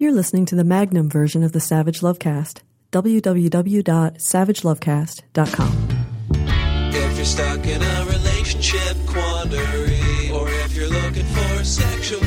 You're listening to the Magnum version of the Savage Lovecast. www.savagelovecast.com. If you're stuck in a relationship quandary, or if you're looking for sexual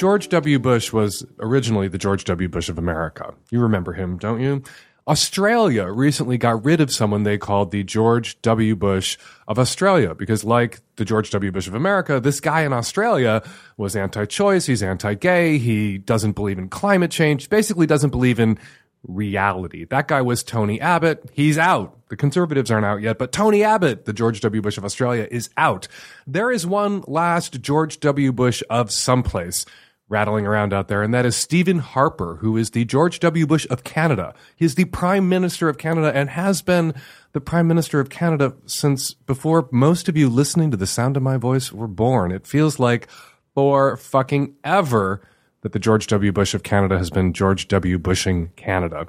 George W. Bush was originally the George W. Bush of America. You remember him, don't you? Australia recently got rid of someone they called the George W. Bush of Australia because, like the George W. Bush of America, this guy in Australia was anti choice, he's anti gay, he doesn't believe in climate change, basically doesn't believe in reality. That guy was Tony Abbott. He's out. The conservatives aren't out yet, but Tony Abbott, the George W. Bush of Australia, is out. There is one last George W. Bush of someplace rattling around out there, and that is Stephen Harper, who is the George W. Bush of Canada. He is the Prime Minister of Canada and has been the Prime Minister of Canada since before most of you listening to the sound of my voice were born. It feels like for fucking ever that the George W. Bush of Canada has been George W. Bushing Canada.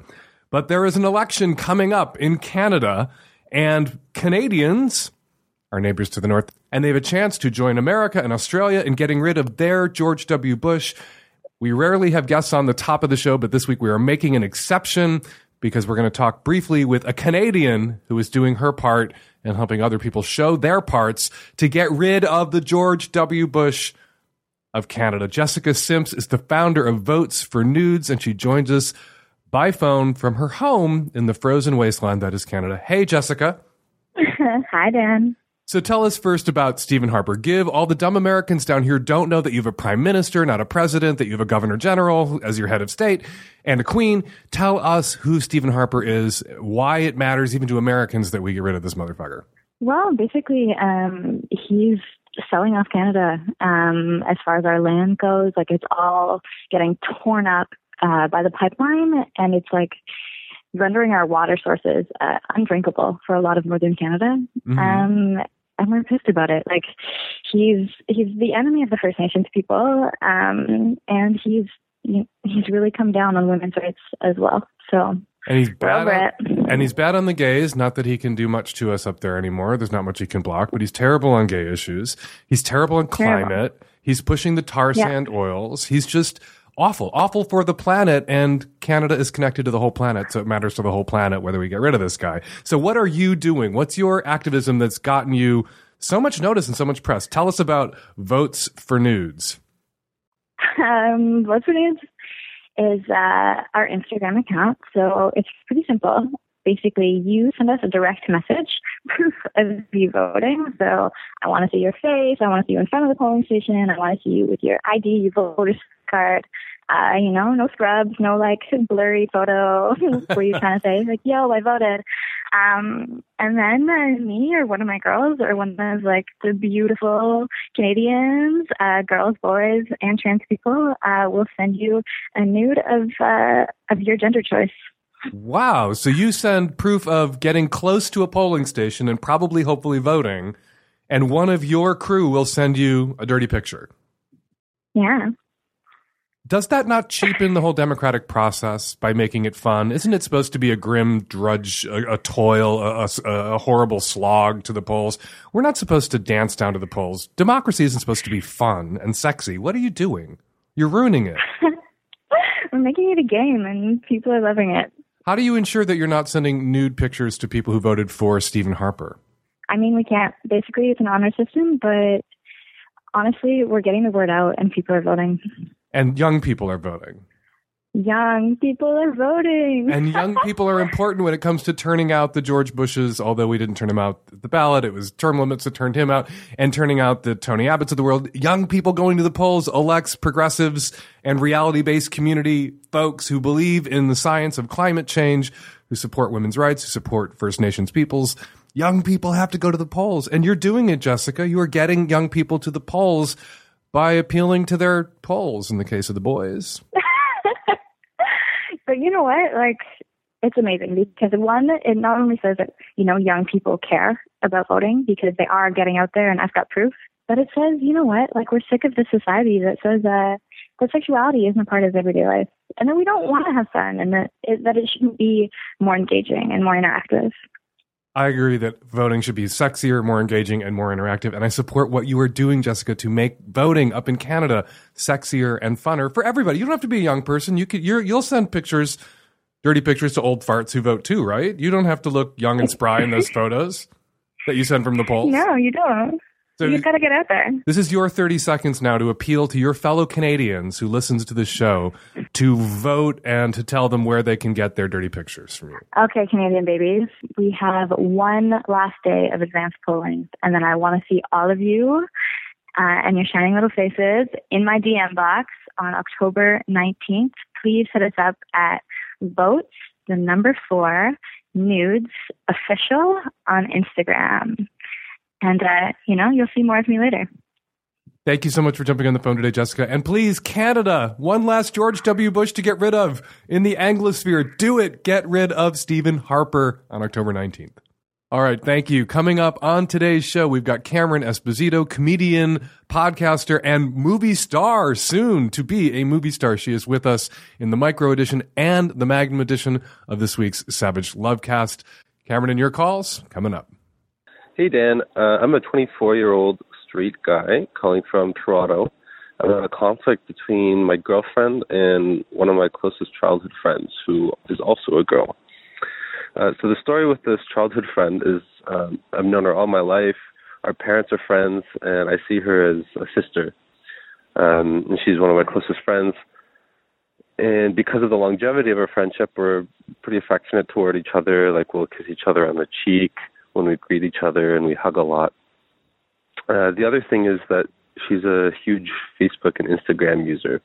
But there is an election coming up in Canada, and Canadians, our neighbors to the north, and they have a chance to join America and Australia in getting rid of their George W. Bush. We rarely have guests on the top of the show, but this week we are making an exception because we're going to talk briefly with a Canadian who is doing her part and helping other people show their parts to get rid of the George W. Bush of Canada. Jessica Simps is the founder of Votes for Nudes, and she joins us by phone from her home in the frozen wasteland that is Canada. Hey, Jessica. Hi, Dan. So tell us first about Stephen Harper. Give all the dumb Americans down here don't know that you have a prime minister, not a president, that you have a governor general as your head of state and a queen. Tell us who Stephen Harper is, why it matters even to Americans that we get rid of this motherfucker. Well, basically, um, he's selling off Canada um, as far as our land goes. Like it's all getting torn up uh, by the pipeline, and it's like rendering our water sources uh, undrinkable for a lot of northern Canada. Mhm. Um, and we're pissed about it. Like he's he's the enemy of the First Nations people, um, and he's he's really come down on women's rights as well. So And he's bad. On, and he's bad on the gays. Not that he can do much to us up there anymore. There's not much he can block, but he's terrible on gay issues. He's terrible on Terrible. climate. He's pushing the tar Yeah. sand oils. He's just awful, awful for the planet. And Canada is connected to the whole planet, so it matters to the whole planet whether we get rid of this guy. So, what are you doing? What's your activism that's gotten you so much notice and so much press? Tell us about votes for nudes. um, Votes for Nudes is uh, our Instagram account. So it's pretty simple. Basically, you send us a direct message, proof of you voting. So I want to see your face. I want to see you in front of the polling station. I want to see you with your ID, your voter's card. Uh, you know, no scrubs, no like blurry photo where you're trying to say like, "Yo, I voted." Um, and then uh, me or one of my girls or one of like the beautiful Canadians, uh, girls, boys, and trans people uh, will send you a nude of uh, of your gender choice. Wow. So you send proof of getting close to a polling station and probably, hopefully, voting, and one of your crew will send you a dirty picture. Yeah. Does that not cheapen the whole democratic process by making it fun? Isn't it supposed to be a grim drudge, a, a toil, a, a- a horrible slog to the polls? We're not supposed to dance down to the polls. Democracy isn't supposed to be fun and sexy. What are you doing? You're ruining it. We're making it a game, and people are loving it. How do you ensure that you're not sending nude pictures to people who voted for Stephen Harper? I mean, we can't. Basically, it's an honor system, but honestly, we're getting the word out, and people are voting. And young people are voting. Young people are voting. And young people are important when it comes to turning out the George Bushes, although we didn't turn him out at the ballot. It was term limits that turned him out and turning out the Tony Abbotts of the world. Young people going to the polls elects progressives and reality based community folks who believe in the science of climate change, who support women's rights, who support First Nations peoples. Young people have to go to the polls. And you're doing it, Jessica. You are getting young people to the polls by appealing to their polls in the case of the boys. but you know what? Like, it's amazing because one, it not only says that you know young people care about voting because they are getting out there, and I've got proof. But it says, you know what? Like, we're sick of this society that says uh, that sexuality isn't a part of everyday life. and that we don't want to have fun, and that it, that it shouldn't be more engaging and more interactive. I agree that voting should be sexier, more engaging, and more interactive. And I support what you are doing, Jessica, to make voting up in Canada sexier and funner for everybody. You don't have to be a young person. You could, you're, you'll send pictures, dirty pictures to old farts who vote too, right? You don't have to look young and spry in those photos that you send from the polls. No, you don't. So you got to get out there. This is your 30 seconds now to appeal to your fellow Canadians who listens to this show to vote and to tell them where they can get their dirty pictures from you. Okay, Canadian babies, we have one last day of advanced polling, and then I want to see all of you uh, and your shining little faces in my DM box on October 19th. Please hit us up at votes, the number four, nudes official on Instagram. And, uh, you know, you'll see more of me later. Thank you so much for jumping on the phone today, Jessica. And please, Canada, one last George W. Bush to get rid of in the Anglosphere. Do it. Get rid of Stephen Harper on October 19th. All right, thank you. Coming up on today's show, we've got Cameron Esposito, comedian, podcaster, and movie star, soon to be a movie star. She is with us in the micro edition and the magnum edition of this week's Savage Lovecast. Cameron and your calls coming up. Hey, Dan. Uh, I'm a 24 year old straight guy calling from Toronto. I'm in a conflict between my girlfriend and one of my closest childhood friends, who is also a girl. Uh, so the story with this childhood friend is um, I've known her all my life. Our parents are friends, and I see her as a sister. Um, and she's one of my closest friends. And because of the longevity of our friendship, we're pretty affectionate toward each other. Like we'll kiss each other on the cheek when we greet each other and we hug a lot. Uh, the other thing is that she's a huge Facebook and Instagram user.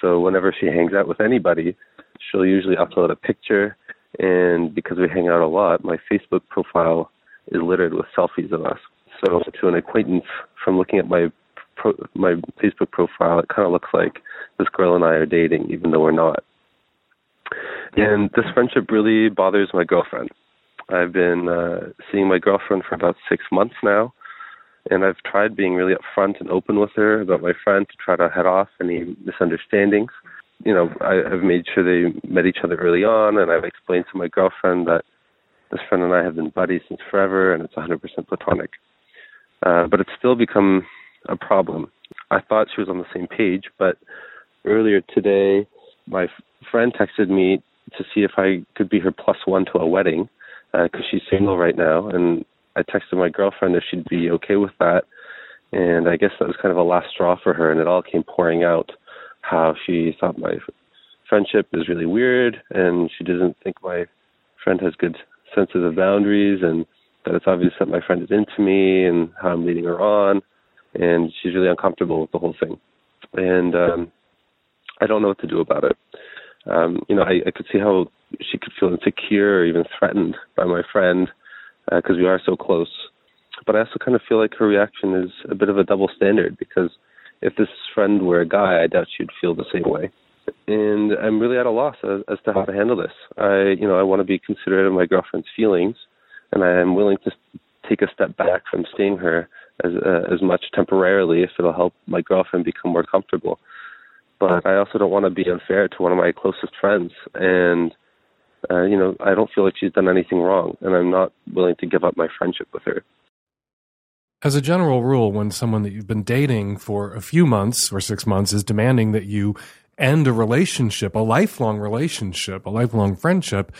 So whenever she hangs out with anybody, she'll usually upload a picture. And because we hang out a lot, my Facebook profile is littered with selfies of us. So to an acquaintance, from looking at my pro- my Facebook profile, it kind of looks like this girl and I are dating, even though we're not. And this friendship really bothers my girlfriend. I've been uh, seeing my girlfriend for about six months now, and I've tried being really upfront and open with her about my friend to try to head off any misunderstandings. You know, I, I've made sure they met each other early on, and I've explained to my girlfriend that this friend and I have been buddies since forever, and it's 100% platonic. Uh, but it's still become a problem. I thought she was on the same page, but earlier today, my f- friend texted me to see if I could be her plus one to a wedding because uh, she's single right now, and I texted my girlfriend if she'd be okay with that, and I guess that was kind of a last straw for her, and it all came pouring out how she thought my friendship is really weird, and she doesn't think my friend has good senses of boundaries, and that it's obvious that my friend is into me and how I'm leading her on, and she's really uncomfortable with the whole thing, and um, I don't know what to do about it. Um, you know, I, I could see how she could feel insecure or even threatened by my friend because uh, we are so close. But I also kind of feel like her reaction is a bit of a double standard because if this friend were a guy, I doubt she'd feel the same way. And I'm really at a loss as, as to how to handle this. I, you know, I want to be considerate of my girlfriend's feelings, and I am willing to take a step back from seeing her as uh, as much temporarily if it'll help my girlfriend become more comfortable. But I also don't want to be unfair to one of my closest friends, and uh, you know, I don't feel like she's done anything wrong, and I'm not willing to give up my friendship with her. As a general rule, when someone that you've been dating for a few months or six months is demanding that you end a relationship, a lifelong relationship, a lifelong friendship,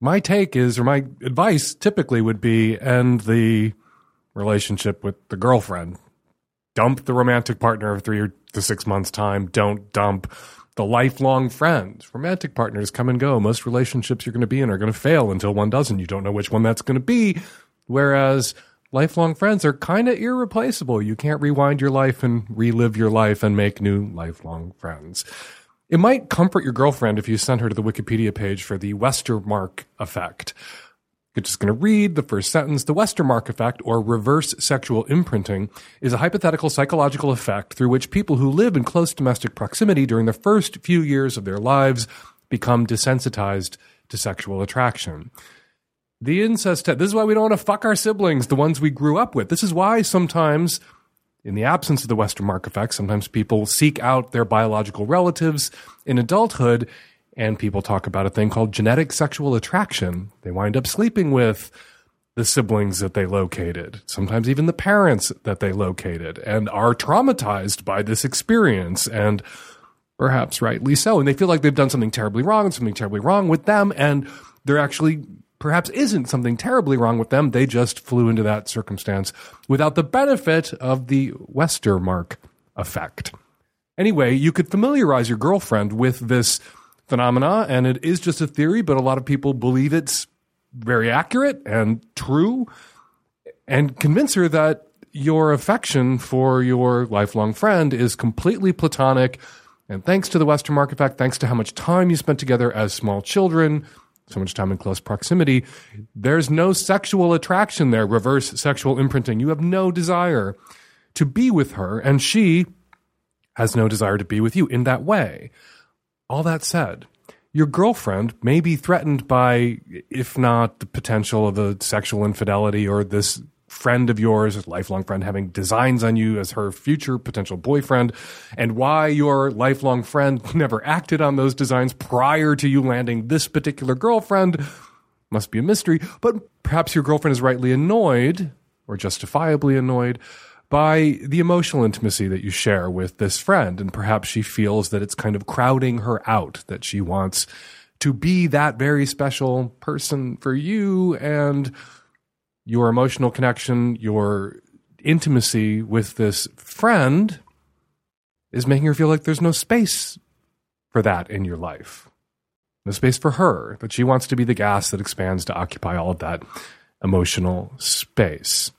my take is, or my advice typically would be end the relationship with the girlfriend. Dump the romantic partner of three or to six months' time. Don't dump the lifelong friend. Romantic partners come and go. Most relationships you're going to be in are going to fail until one doesn't. You don't know which one that's going to be. Whereas lifelong friends are kind of irreplaceable. You can't rewind your life and relive your life and make new lifelong friends. It might comfort your girlfriend if you sent her to the Wikipedia page for the Westermarck effect. You're just going to read the first sentence. The Westermarck effect, or reverse sexual imprinting, is a hypothetical psychological effect through which people who live in close domestic proximity during the first few years of their lives become desensitized to sexual attraction. The incest, this is why we don't want to fuck our siblings, the ones we grew up with. This is why sometimes in the absence of the Westermarck effect, sometimes people seek out their biological relatives in adulthood, and people talk about a thing called genetic sexual attraction. They wind up sleeping with the siblings that they located, sometimes even the parents that they located, and are traumatized by this experience, and perhaps rightly so. And they feel like they've done something terribly wrong and something terribly wrong with them, and there actually perhaps isn't something terribly wrong with them. They just flew into that circumstance without the benefit of the Westermarck effect. Anyway, you could familiarize your girlfriend with this phenomena, and it is just a theory, but a lot of people believe it's very accurate and true, and convince her that your affection for your lifelong friend is completely platonic. And thanks to the Westermarck effect, thanks to how much time you spent together as small children, so much time in close proximity, there's no sexual attraction there, reverse sexual imprinting. You have no desire to be with her, and she has no desire to be with you in that way. All that said, your girlfriend may be threatened by, if not the potential of a sexual infidelity or this friend of yours, lifelong friend, having designs on you as her future potential boyfriend, and why your lifelong friend never acted on those designs prior to you landing this particular girlfriend must be a mystery. But perhaps your girlfriend is rightly annoyed, or justifiably annoyed, by the emotional intimacy that you share with this friend. And perhaps she feels that it's kind of crowding her out, that she wants to be that very special person for you and your emotional connection, your intimacy with this friend is making her feel like there's no space for that in your life. No space for her, that she wants to be the gas that expands to occupy all of that emotional space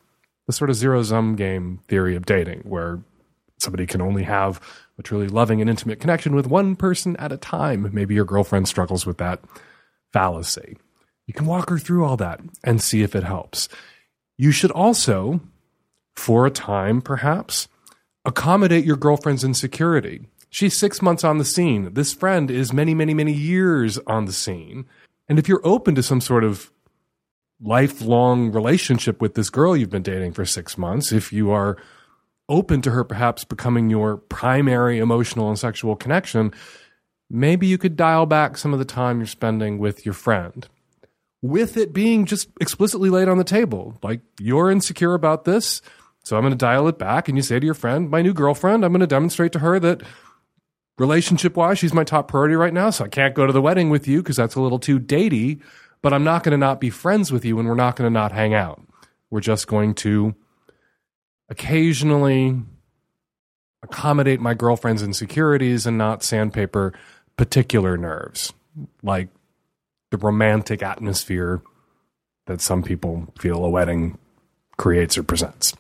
the sort of zero sum game theory of dating, where somebody can only have a truly loving and intimate connection with one person at a time. Maybe your girlfriend struggles with that fallacy. You can walk her through all that and see if it helps. You should also, for a time perhaps, accommodate your girlfriend's insecurity. She's six months on the scene. This friend is many, many, many years on the scene. And if you're open to some sort of lifelong relationship with this girl you've been dating for six months, if you are open to her perhaps becoming your primary emotional and sexual connection, maybe you could dial back some of the time you're spending with your friend. With it being just explicitly laid on the table, like you're insecure about this, so I'm going to dial it back. And you say to your friend, my new girlfriend, I'm going to demonstrate to her that relationship wise, she's my top priority right now. So I can't go to the wedding with you because that's a little too datey but I'm not going to not be friends with you and we're not going to not hang out. We're just going to occasionally accommodate my girlfriend's insecurities and not sandpaper particular nerves, like the romantic atmosphere that some people feel a wedding creates or presents.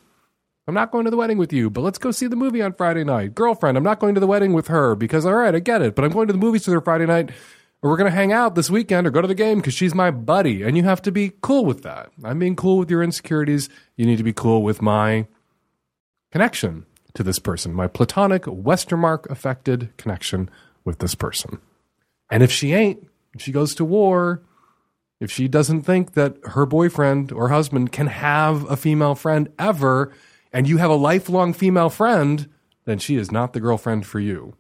I'm not going to the wedding with you, but let's go see the movie on Friday night. Girlfriend, I'm not going to the wedding with her because, all right, I get it, but I'm going to the movies with her Friday night or we're going to hang out this weekend or go to the game because she's my buddy. And you have to be cool with that. I'm being cool with your insecurities. You need to be cool with my connection to this person, my platonic Westermarck affected connection with this person. And if she ain't, if she goes to war, if she doesn't think that her boyfriend or husband can have a female friend ever, and you have a lifelong female friend, then she is not the girlfriend for you.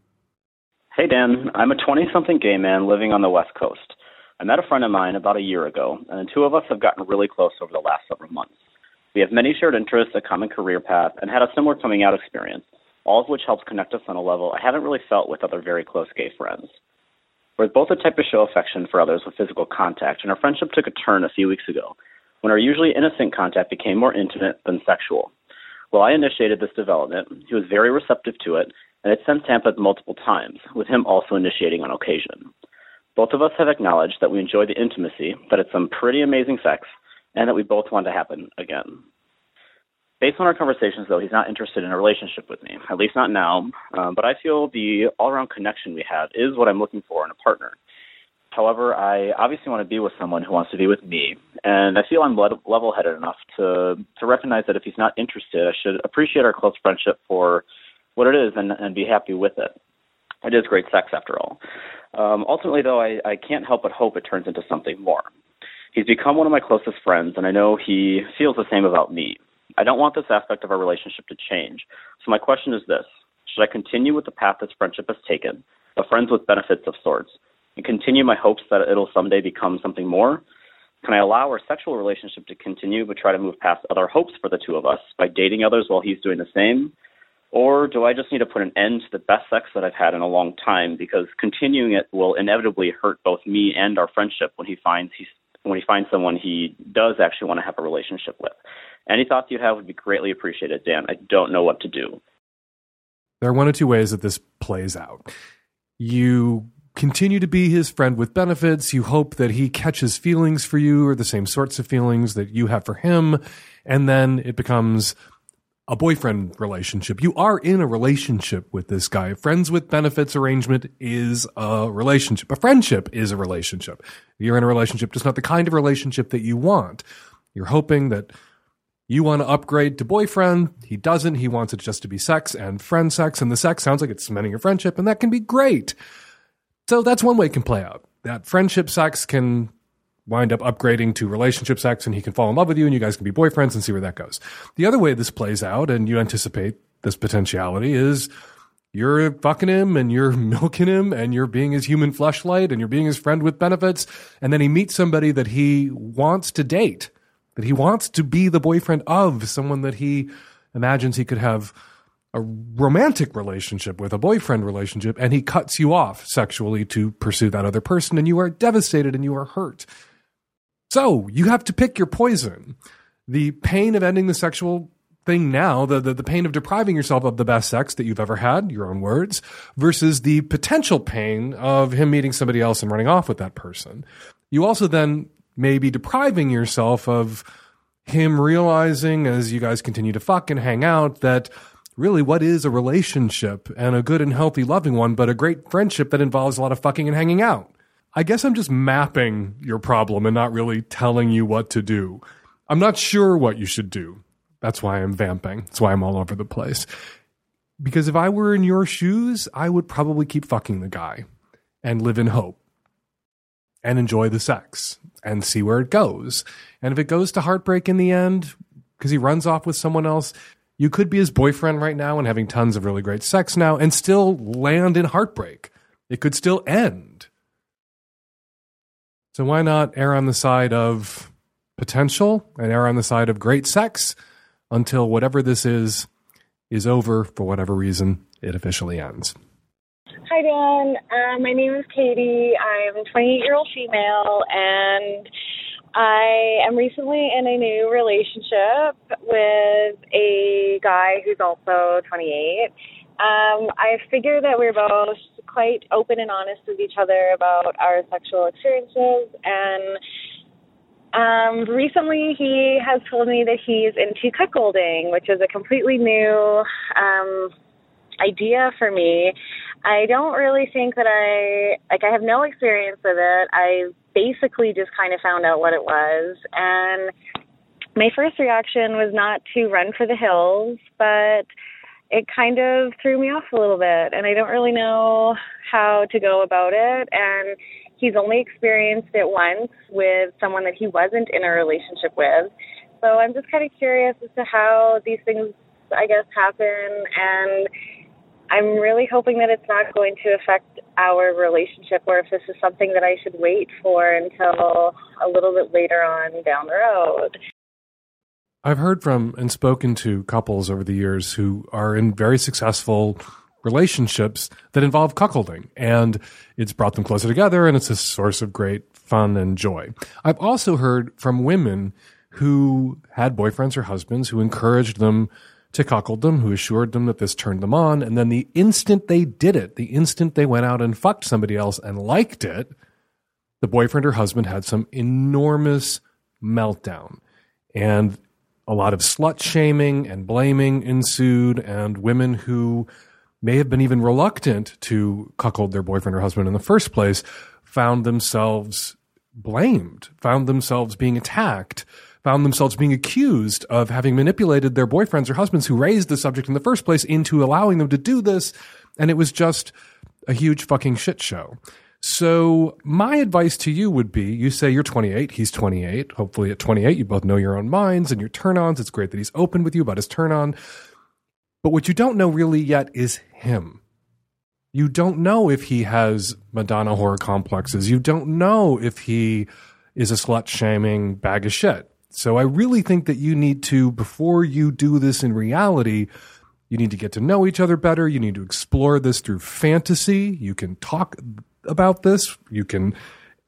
Hey, Dan. I'm a 20 something gay man living on the West Coast. I met a friend of mine about a year ago, and the two of us have gotten really close over the last several months. We have many shared interests, a common career path, and had a similar coming out experience, all of which helps connect us on a level I haven't really felt with other very close gay friends. We're both a type to show affection for others with physical contact, and our friendship took a turn a few weeks ago when our usually innocent contact became more intimate than sexual. While I initiated this development, he was very receptive to it and had since Tampa multiple times, with him also initiating on occasion. Both of us have acknowledged that we enjoy the intimacy, that it's some pretty amazing sex, and that we both want to happen again. Based on our conversations, though, he's not interested in a relationship with me, at least not now, um, but I feel the all around connection we have is what I'm looking for in a partner. However, I obviously want to be with someone who wants to be with me, and I feel I'm level headed enough to, to recognize that if he's not interested, I should appreciate our close friendship for what it is and, and be happy with it. It is great sex after all. Um, ultimately, though, I, I can't help but hope it turns into something more. He's become one of my closest friends, and I know he feels the same about me. I don't want this aspect of our relationship to change. So my question is this Should I continue with the path this friendship has taken, a friends with benefits of sorts, and continue my hopes that it'll someday become something more? Can I allow our sexual relationship to continue but try to move past other hopes for the two of us by dating others while he's doing the same? Or do I just need to put an end to the best sex that I've had in a long time because continuing it will inevitably hurt both me and our friendship when he finds he's when he finds someone he does actually want to have a relationship with. Any thoughts you have would be greatly appreciated, Dan. I don't know what to do. There are one or two ways that this plays out. You continue to be his friend with benefits. You hope that he catches feelings for you or the same sorts of feelings that you have for him. And then it becomes a boyfriend relationship. You are in a relationship with this guy. Friends with benefits arrangement is a relationship. A friendship is a relationship. You're in a relationship, just not the kind of relationship that you want. You're hoping that you want to upgrade to boyfriend. He doesn't. He wants it just to be sex and friend sex. And the sex sounds like it's cementing a friendship, and that can be great. So that's one way it can play out. That friendship sex can wind up upgrading to relationship sex and he can fall in love with you and you guys can be boyfriends and see where that goes. The other way this plays out and you anticipate this potentiality is you're fucking him and you're milking him and you're being his human fleshlight and you're being his friend with benefits. And then he meets somebody that he wants to date, that he wants to be the boyfriend of, someone that he imagines he could have a romantic relationship with, a boyfriend relationship, and he cuts you off sexually to pursue that other person, and you are devastated and you are hurt. So you have to pick your poison. The pain of ending the sexual thing now, the, the, the pain of depriving yourself of the best sex that you've ever had, your own words, versus the potential pain of him meeting somebody else and running off with that person. You also then may be depriving yourself of him realizing as you guys continue to fuck and hang out that really what is a relationship and a good and healthy loving one, but a great friendship that involves a lot of fucking and hanging out. I guess I'm just mapping your problem and not really telling you what to do. I'm not sure what you should do. That's why I'm vamping. That's why I'm all over the place. Because if I were in your shoes, I would probably keep fucking the guy and live in hope and enjoy the sex and see where it goes. And if it goes to heartbreak in the end because he runs off with someone else, you could be his boyfriend right now and having tons of really great sex now and still land in heartbreak. It could still end. So why not err on the side of potential and err on the side of great sex until whatever this is is over for whatever reason it officially ends. Hi, Dan. Uh, my name is Katie. I'm a 28 year old female, and I am recently in a new relationship with a guy who's also 28. Um, I figure that we're both quite open and honest with each other about our sexual experiences, and um, recently he has told me that he's into cuckolding, which is a completely new um, idea for me. I don't really think that I like I have no experience with it. I basically just kind of found out what it was and my first reaction was not to run for the hills, but it kind of threw me off a little bit and I don't really know how to go about it and he's only experienced it once with someone that he wasn't in a relationship with. So I'm just kind of curious as to how these things I guess happen and I'm really hoping that it's not going to affect our relationship or if this is something that I should wait for until a little bit later on down the road. I've heard from and spoken to couples over the years who are in very successful relationships that involve cuckolding, and it's brought them closer together, and it's a source of great fun and joy. I've also heard from women who had boyfriends or husbands who encouraged them to cuckold them, who assured them that this turned them on. And then the instant they did it, the instant they went out and fucked somebody else and liked it, the boyfriend or husband had some enormous meltdown. And a lot of slut shaming and blaming ensued, and women who may have been even reluctant to cuckold their boyfriend or husband in the first place found themselves blamed, found themselves being attacked found themselves being accused of having manipulated their boyfriends or husbands who raised the subject in the first place into allowing them to do this. And it was just a huge fucking shit show. So, my advice to you would be you say you're 28, he's 28. Hopefully, at 28, you both know your own minds and your turn ons. It's great that he's open with you about his turn on. But what you don't know really yet is him. You don't know if he has Madonna whore complexes. You don't know if he is a slut shaming bag of shit. So, I really think that you need to, before you do this in reality, you need to get to know each other better. You need to explore this through fantasy. You can talk about this. You can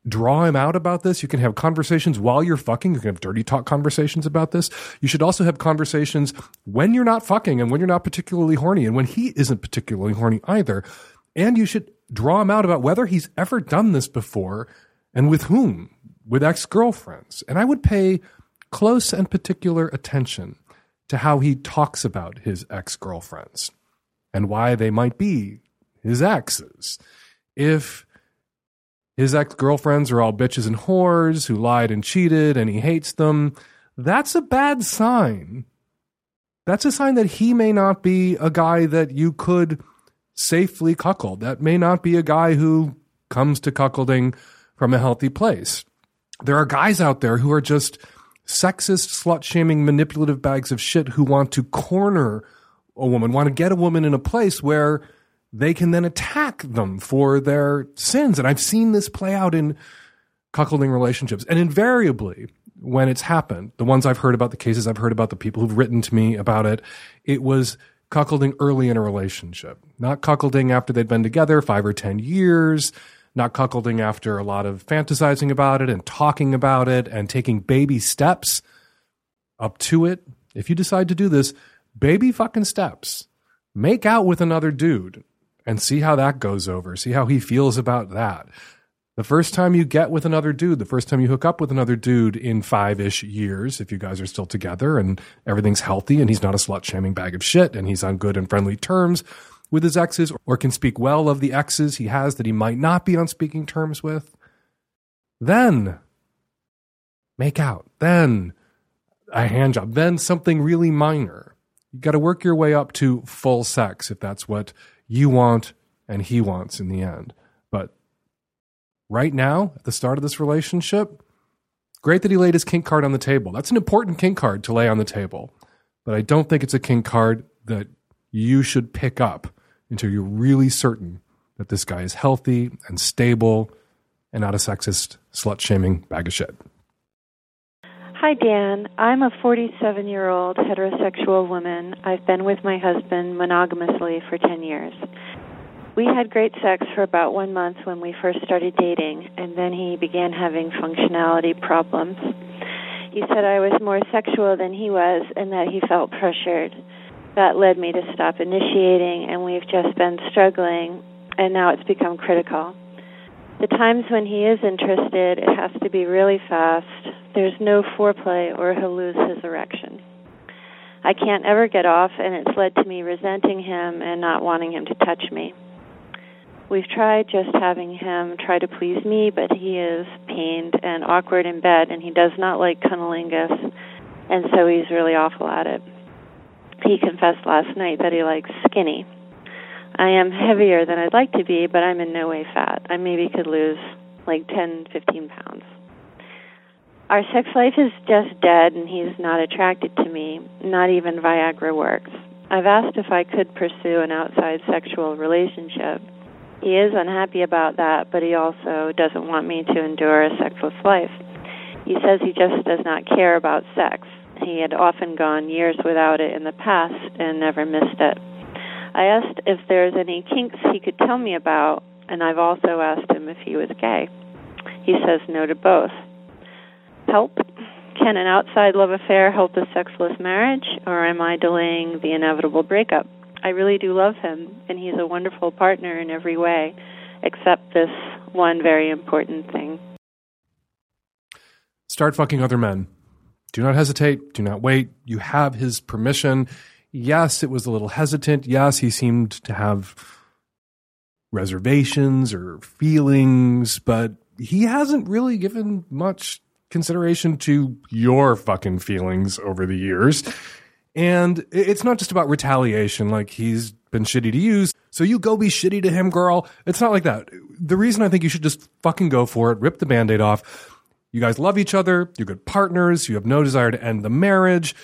draw him out about this. You can have conversations while you're fucking. You can have dirty talk conversations about this. You should also have conversations when you're not fucking and when you're not particularly horny and when he isn't particularly horny either. And you should draw him out about whether he's ever done this before and with whom, with ex girlfriends. And I would pay close and particular attention to how he talks about his ex girlfriends and why they might be his exes. If his ex girlfriends are all bitches and whores who lied and cheated and he hates them, that's a bad sign. That's a sign that he may not be a guy that you could safely cuckold. That may not be a guy who comes to cuckolding from a healthy place. There are guys out there who are just sexist, slut shaming, manipulative bags of shit who want to corner a woman, want to get a woman in a place where they can then attack them for their sins. And I've seen this play out in cuckolding relationships. And invariably, when it's happened, the ones I've heard about, the cases I've heard about, the people who've written to me about it, it was cuckolding early in a relationship, not cuckolding after they'd been together five or 10 years, not cuckolding after a lot of fantasizing about it and talking about it and taking baby steps up to it. If you decide to do this, baby fucking steps. Make out with another dude and see how that goes over. See how he feels about that. The first time you get with another dude, the first time you hook up with another dude in five ish years, if you guys are still together and everything's healthy and he's not a slut shaming bag of shit and he's on good and friendly terms with his exes or can speak well of the exes he has that he might not be on speaking terms with, then make out. Then a hand job. Then something really minor. You got to work your way up to full sex if that's what you want and he wants in the end. But right now, at the start of this relationship, great that he laid his kink card on the table. That's an important kink card to lay on the table. But I don't think it's a kink card that you should pick up until you're really certain that this guy is healthy and stable and not a sexist, slut shaming bag of shit. Hi, Dan. I'm a 47 year old heterosexual woman. I've been with my husband monogamously for 10 years. We had great sex for about one month when we first started dating, and then he began having functionality problems. He said I was more sexual than he was and that he felt pressured. That led me to stop initiating, and we've just been struggling, and now it's become critical. The times when he is interested, it has to be really fast. There's no foreplay or he'll lose his erection. I can't ever get off, and it's led to me resenting him and not wanting him to touch me. We've tried just having him try to please me, but he is pained and awkward in bed, and he does not like cunnilingus, and so he's really awful at it. He confessed last night that he likes skinny. I am heavier than I'd like to be, but I'm in no way fat. I maybe could lose like 10, 15 pounds. Our sex life is just dead, and he's not attracted to me. Not even Viagra works. I've asked if I could pursue an outside sexual relationship. He is unhappy about that, but he also doesn't want me to endure a sexless life. He says he just does not care about sex. He had often gone years without it in the past and never missed it. I asked if there's any kinks he could tell me about, and I've also asked him if he was gay. He says no to both. Help? Can an outside love affair help a sexless marriage, or am I delaying the inevitable breakup? I really do love him, and he's a wonderful partner in every way, except this one very important thing. Start fucking other men. Do not hesitate. Do not wait. You have his permission yes, it was a little hesitant. Yes, he seemed to have reservations or feelings, but he hasn't really given much consideration to your fucking feelings over the years. And it's not just about retaliation, like he's been shitty to you, so you go be shitty to him, girl. It's not like that. The reason I think you should just fucking go for it, rip the band aid off. You guys love each other, you're good partners, you have no desire to end the marriage,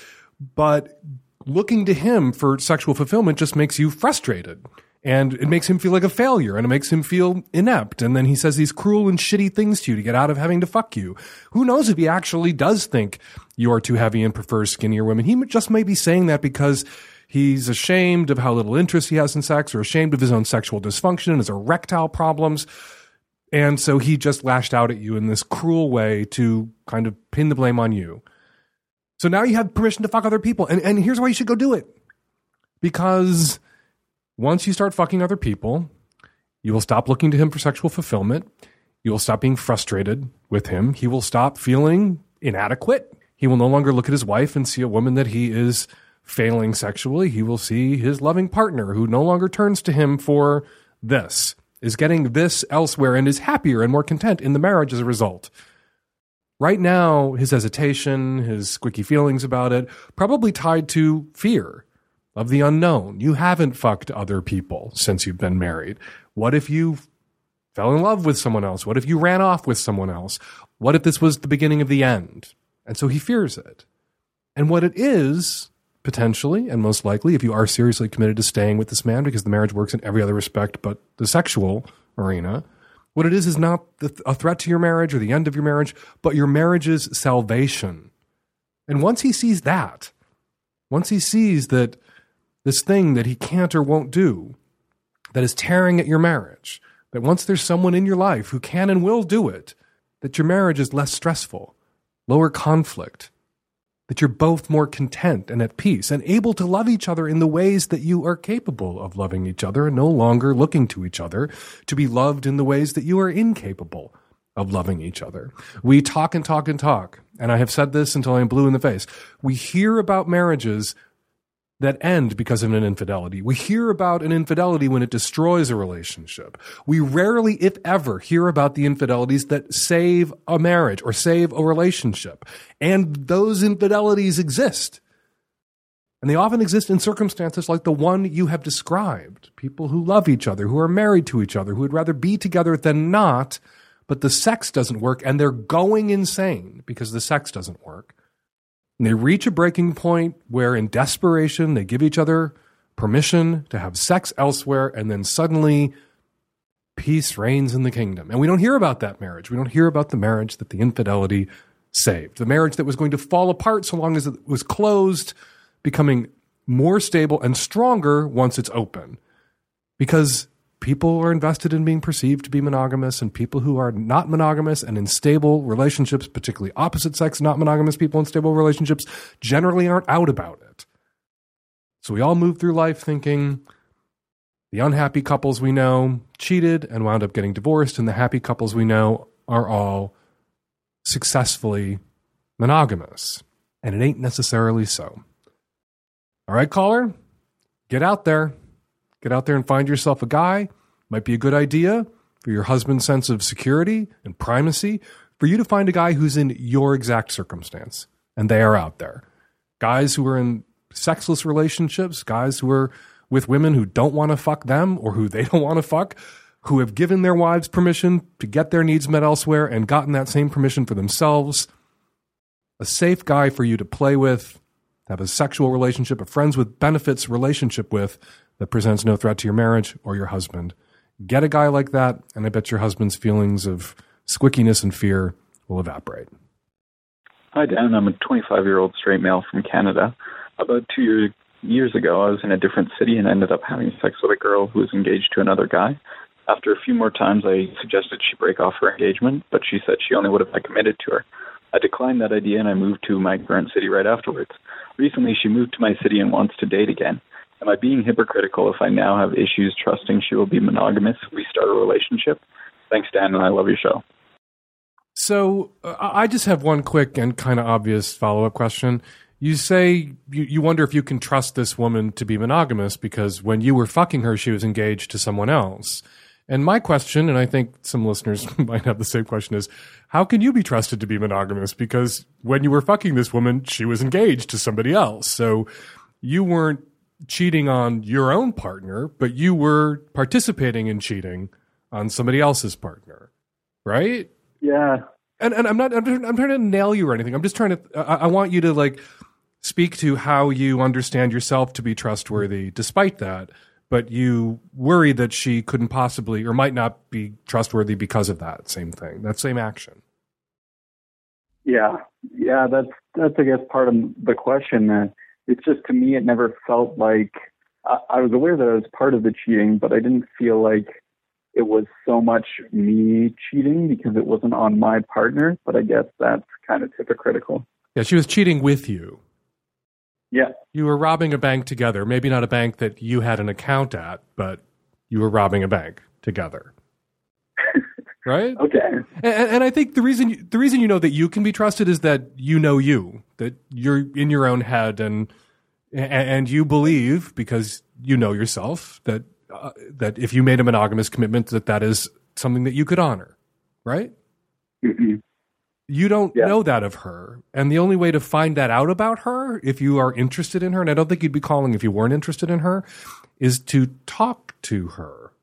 but looking to him for sexual fulfillment just makes you frustrated. And it makes him feel like a failure and it makes him feel inept. And then he says these cruel and shitty things to you to get out of having to fuck you. Who knows if he actually does think you are too heavy and prefers skinnier women? He just may be saying that because he's ashamed of how little interest he has in sex or ashamed of his own sexual dysfunction and his erectile problems. And so he just lashed out at you in this cruel way to kind of pin the blame on you. So now you have permission to fuck other people. And, and here's why you should go do it. Because once you start fucking other people, you will stop looking to him for sexual fulfillment. You will stop being frustrated with him. He will stop feeling inadequate. He will no longer look at his wife and see a woman that he is failing sexually. He will see his loving partner who no longer turns to him for this, is getting this elsewhere, and is happier and more content in the marriage as a result. Right now, his hesitation, his squicky feelings about it, probably tied to fear of the unknown. You haven't fucked other people since you've been married. What if you fell in love with someone else? What if you ran off with someone else? What if this was the beginning of the end? And so he fears it. And what it is, potentially, and most likely, if you are seriously committed to staying with this man, because the marriage works in every other respect but the sexual arena, what it is is not the, a threat to your marriage or the end of your marriage, but your marriage's salvation. And once he sees that, once he sees that this thing that he can't or won't do, that is tearing at your marriage, that once there's someone in your life who can and will do it, that your marriage is less stressful, lower conflict, that you're both more content and at peace and able to love each other in the ways that you are capable of loving each other and no longer looking to each other to be loved in the ways that you are incapable of loving each other. We talk and talk and talk, and I have said this until I'm blue in the face. We hear about marriages that end because of an infidelity. We hear about an infidelity when it destroys a relationship. We rarely, if ever, hear about the infidelities that save a marriage or save a relationship. And those infidelities exist. And they often exist in circumstances like the one you have described. People who love each other, who are married to each other, who would rather be together than not, but the sex doesn't work and they're going insane because the sex doesn't work. And they reach a breaking point where, in desperation, they give each other permission to have sex elsewhere, and then suddenly peace reigns in the kingdom. And we don't hear about that marriage. We don't hear about the marriage that the infidelity saved, the marriage that was going to fall apart so long as it was closed, becoming more stable and stronger once it's open. Because people are invested in being perceived to be monogamous, and people who are not monogamous and in stable relationships, particularly opposite sex, not monogamous people in stable relationships, generally aren't out about it. So we all move through life thinking the unhappy couples we know cheated and wound up getting divorced, and the happy couples we know are all successfully monogamous. And it ain't necessarily so. All right, caller, get out there. Get out there and find yourself a guy. Might be a good idea for your husband's sense of security and primacy for you to find a guy who's in your exact circumstance. And they are out there. Guys who are in sexless relationships, guys who are with women who don't want to fuck them or who they don't want to fuck, who have given their wives permission to get their needs met elsewhere and gotten that same permission for themselves. A safe guy for you to play with, have a sexual relationship, a friends with benefits relationship with that presents no threat to your marriage or your husband. Get a guy like that, and I bet your husband's feelings of squickiness and fear will evaporate. Hi, Dan. I'm a 25 year old straight male from Canada. About two years, years ago, I was in a different city and ended up having sex with a girl who was engaged to another guy. After a few more times, I suggested she break off her engagement, but she said she only would if I committed to her. I declined that idea and I moved to my current city right afterwards. Recently, she moved to my city and wants to date again. Am I being hypocritical if I now have issues trusting she will be monogamous if we start a relationship? Thanks, Dan, and I love your show. So uh, I just have one quick and kind of obvious follow up question. You say you, you wonder if you can trust this woman to be monogamous because when you were fucking her, she was engaged to someone else. And my question, and I think some listeners might have the same question, is how can you be trusted to be monogamous? Because when you were fucking this woman, she was engaged to somebody else. So you weren't cheating on your own partner, but you were participating in cheating on somebody else's partner, right? Yeah. And and I'm not I'm, I'm trying to nail you or anything. I'm just trying to I, I want you to like speak to how you understand yourself to be trustworthy despite that, but you worry that she couldn't possibly or might not be trustworthy because of that same thing, that same action. Yeah. Yeah, that's that's I guess part of the question. Uh, it's just to me, it never felt like I, I was aware that I was part of the cheating, but I didn't feel like it was so much me cheating because it wasn't on my partner. But I guess that's kind of hypocritical. Yeah, she was cheating with you. Yeah. You were robbing a bank together. Maybe not a bank that you had an account at, but you were robbing a bank together. Right? Okay. And, and I think the reason you, the reason you know that you can be trusted is that you know you, that you're in your own head, and and you believe because you know yourself that uh, that if you made a monogamous commitment, that that is something that you could honor, right? Mhm. You don't Yeah. know that of her. And the only way to find that out about her, if you are interested in her, and I don't think you'd be calling if you weren't interested in her, is to talk to her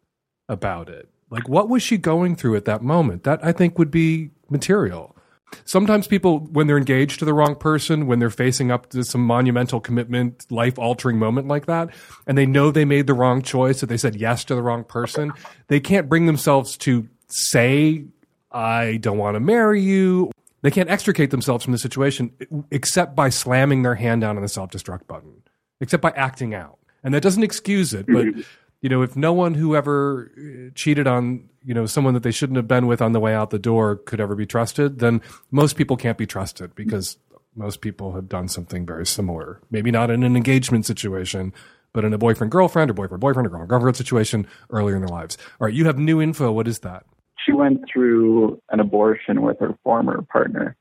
about it. Like, what was she going through at that moment? That I think would be material. Sometimes people, when they're engaged to the wrong person, when they're facing up to some monumental commitment, life altering moment like that, and they know they made the wrong choice, that they said yes to the wrong person, they can't bring themselves to say, I don't want to marry you. They can't extricate themselves from the situation except by slamming their hand down on the self destruct button, except by acting out. And that doesn't excuse it, but mm-hmm. You know, if no one who ever uh, cheated on, you know, someone that they shouldn't have been with on the way out the door could ever be trusted, then most people can't be trusted because most people have done something very similar. Maybe not in an engagement situation, but in a boyfriend girlfriend or boyfriend boyfriend or girlfriend girlfriend situation earlier in their lives. All right, you have new info. What is that? She went through an abortion with her former partner,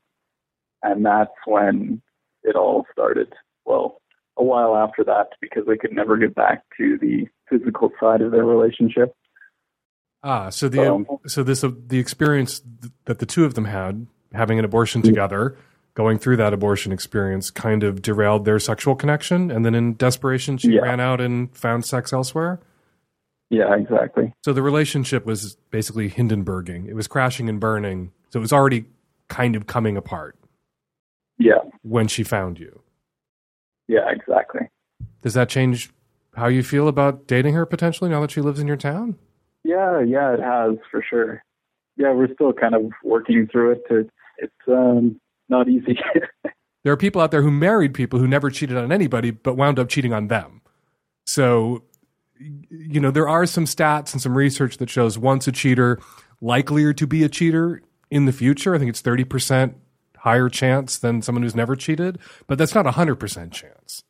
and that's when it all started. Well, a while after that, because they could never get back to the physical side of their relationship. Ah, so the Um, so this uh, the experience that the two of them had having an abortion together, going through that abortion experience, kind of derailed their sexual connection, and then in desperation, she Yeah. ran out and found sex elsewhere. Yeah, exactly. So the relationship was basically Hindenburging. It was crashing and burning. So it was already kind of coming apart Yeah, when she found you. yeah, exactly. Does that change how you feel about dating her potentially now that she lives in your town? Yeah, yeah, it has for sure. Yeah, we're still kind of working through it. It's it's um, not easy. There are people out there who married people who never cheated on anybody but wound up cheating on them. So, you know, there are some stats and some research that shows once a cheater, likelier to be a cheater in the future. I think it's 30% higher chance than someone who's never cheated, but that's not a 100% chance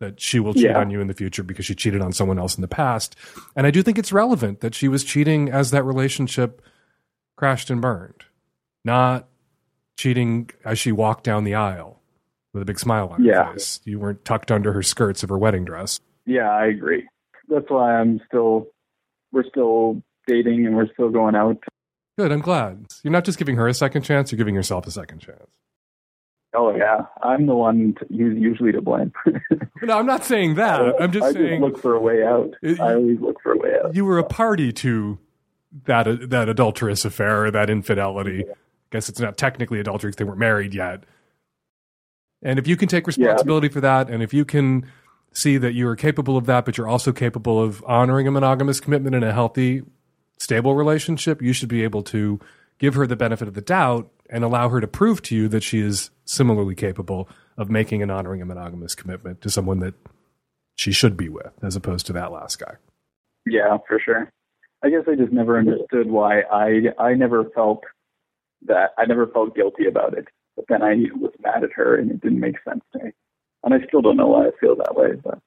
that she will cheat Yeah. on you in the future because she cheated on someone else in the past. And I do think it's relevant that she was cheating as that relationship crashed and burned, not cheating as she walked down the aisle with a big smile on Yeah. her face. You weren't tucked under her skirts of her wedding dress. yeah, I agree. That's why I'm still we're still dating and we're still going out. Good, I'm glad. You're not just giving her a second chance, you're giving yourself a second chance. Oh yeah, I'm the one who's usually to blame. No, I'm not saying that. Uh, I'm just I saying just look for a way out. I always look for a way out. you were a party to that uh, that adulterous affair that infidelity. I guess it's not technically adultery because they weren't married yet. And if you can take responsibility for that, and if you can see that you are capable of that, but you're also capable of honoring a monogamous commitment in a healthy, stable relationship, you should be able to give her the benefit of the doubt and allow her to prove to you that she is similarly capable of making and honoring a monogamous commitment to someone that she should be with, as opposed to that last guy. Yeah, for sure. I guess I just never understood why I I never felt that I never felt guilty about it. But then I was mad at her and it didn't make sense to me. And I still don't know why I feel that way, but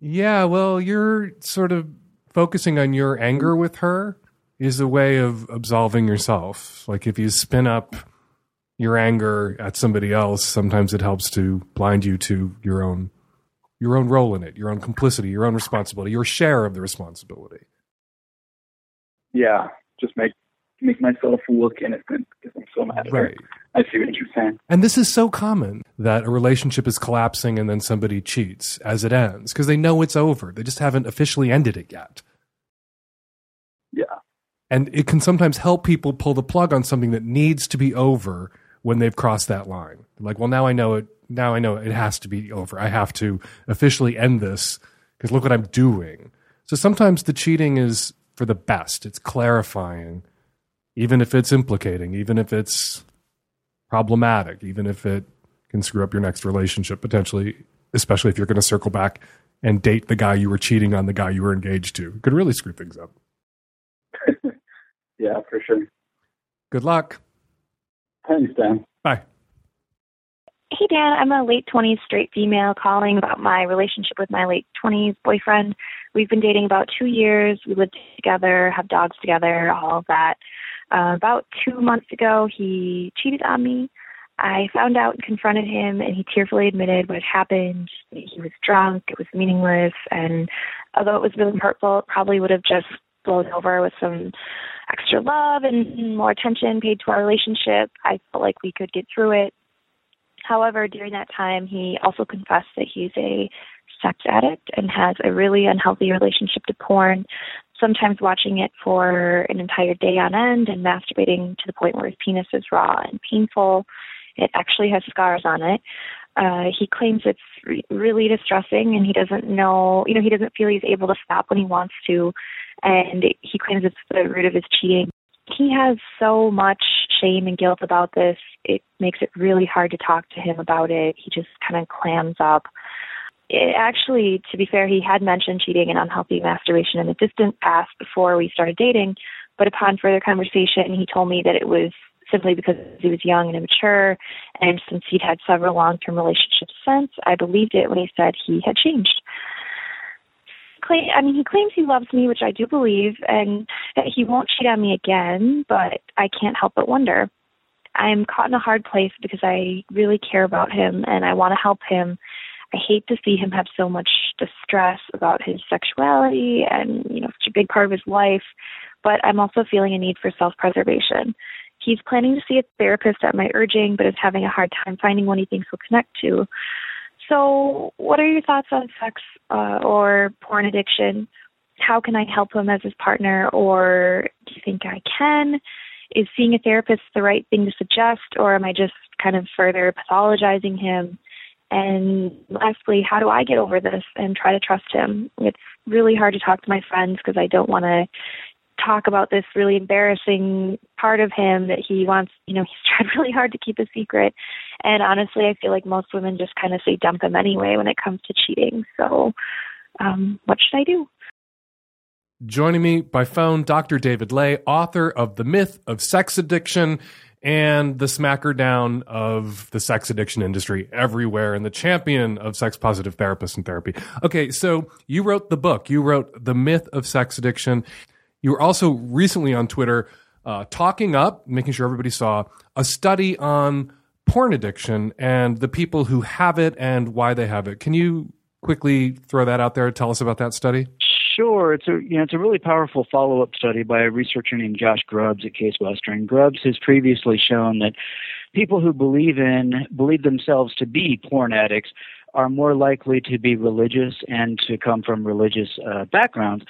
Yeah, well, you're sort of focusing on your anger with her is a way of absolving yourself. Like if you spin up your anger at somebody else, sometimes it helps to blind you to your own your own role in it, your own complicity, your own responsibility, your share of the responsibility. yeah, just make make myself look innocent because I'm so mad at her. Right. I see what you're saying. And this is so common that a relationship is collapsing and then somebody cheats as it ends because they know it's over. They just haven't officially ended it yet. And it can sometimes help people pull the plug on something that needs to be over when they've crossed that line. Like, well, now I know it. Now I know it has to be over. I have to officially end this because look what I'm doing. So sometimes the cheating is for the best. It's clarifying, even if it's implicating, even if it's problematic, even if it can screw up your next relationship potentially, especially if you're going to circle back and date the guy you were cheating on the guy you were engaged to. It could really screw things up. Yeah, for sure. Good luck. Thanks, Dan. Bye. Hey, Dan, I'm a late 20s straight female calling about my relationship with my late 20s boyfriend. We've been dating about two years. We live together, have dogs together, all of that. Uh, about two months ago, he cheated on me. I found out and confronted him, and he tearfully admitted what had happened. He was drunk, it was meaningless, and although it was really hurtful, it probably would have just blown over with some extra love and more attention paid to our relationship. I felt like we could get through it. However, during that time, he also confessed that he's a sex addict and has a really unhealthy relationship to porn, sometimes watching it for an entire day on end and masturbating to the point where his penis is raw and painful. It actually has scars on it. Uh, he claims it's re- really distressing and he doesn't know, you know, he doesn't feel he's able to stop when he wants to. And he claims it's the root of his cheating. He has so much shame and guilt about this. It makes it really hard to talk to him about it. He just kind of clams up. It actually, to be fair, he had mentioned cheating and unhealthy masturbation in the distant past before we started dating. But upon further conversation, he told me that it was simply because he was young and immature. And since he'd had several long term relationships since, I believed it when he said he had changed. I mean, he claims he loves me, which I do believe, and that he won't cheat on me again, but I can't help but wonder. I'm caught in a hard place because I really care about him and I want to help him. I hate to see him have so much distress about his sexuality and, you know, such a big part of his life, but I'm also feeling a need for self preservation. He's planning to see a therapist at my urging, but is having a hard time finding one he thinks will connect to. So, what are your thoughts on sex uh, or porn addiction? How can I help him as his partner, or do you think I can? Is seeing a therapist the right thing to suggest, or am I just kind of further pathologizing him? And lastly, how do I get over this and try to trust him? It's really hard to talk to my friends because I don't want to talk about this really embarrassing part of him that he wants, you know, he's tried really hard to keep a secret. And honestly, I feel like most women just kind of say dump him anyway when it comes to cheating. So, um, what should I do? Joining me by phone, Dr. David Ley, author of The Myth of Sex Addiction and the smacker down of the sex addiction industry everywhere and the champion of sex positive therapists and therapy. Okay, so you wrote the book, you wrote The Myth of Sex Addiction. You were also recently on Twitter uh, talking up, making sure everybody saw a study on porn addiction and the people who have it and why they have it. Can you quickly throw that out there? Tell us about that study. Sure, it's a you know it's a really powerful follow up study by a researcher named Josh Grubbs at Case Western. Grubbs has previously shown that people who believe in believe themselves to be porn addicts are more likely to be religious and to come from religious uh, backgrounds.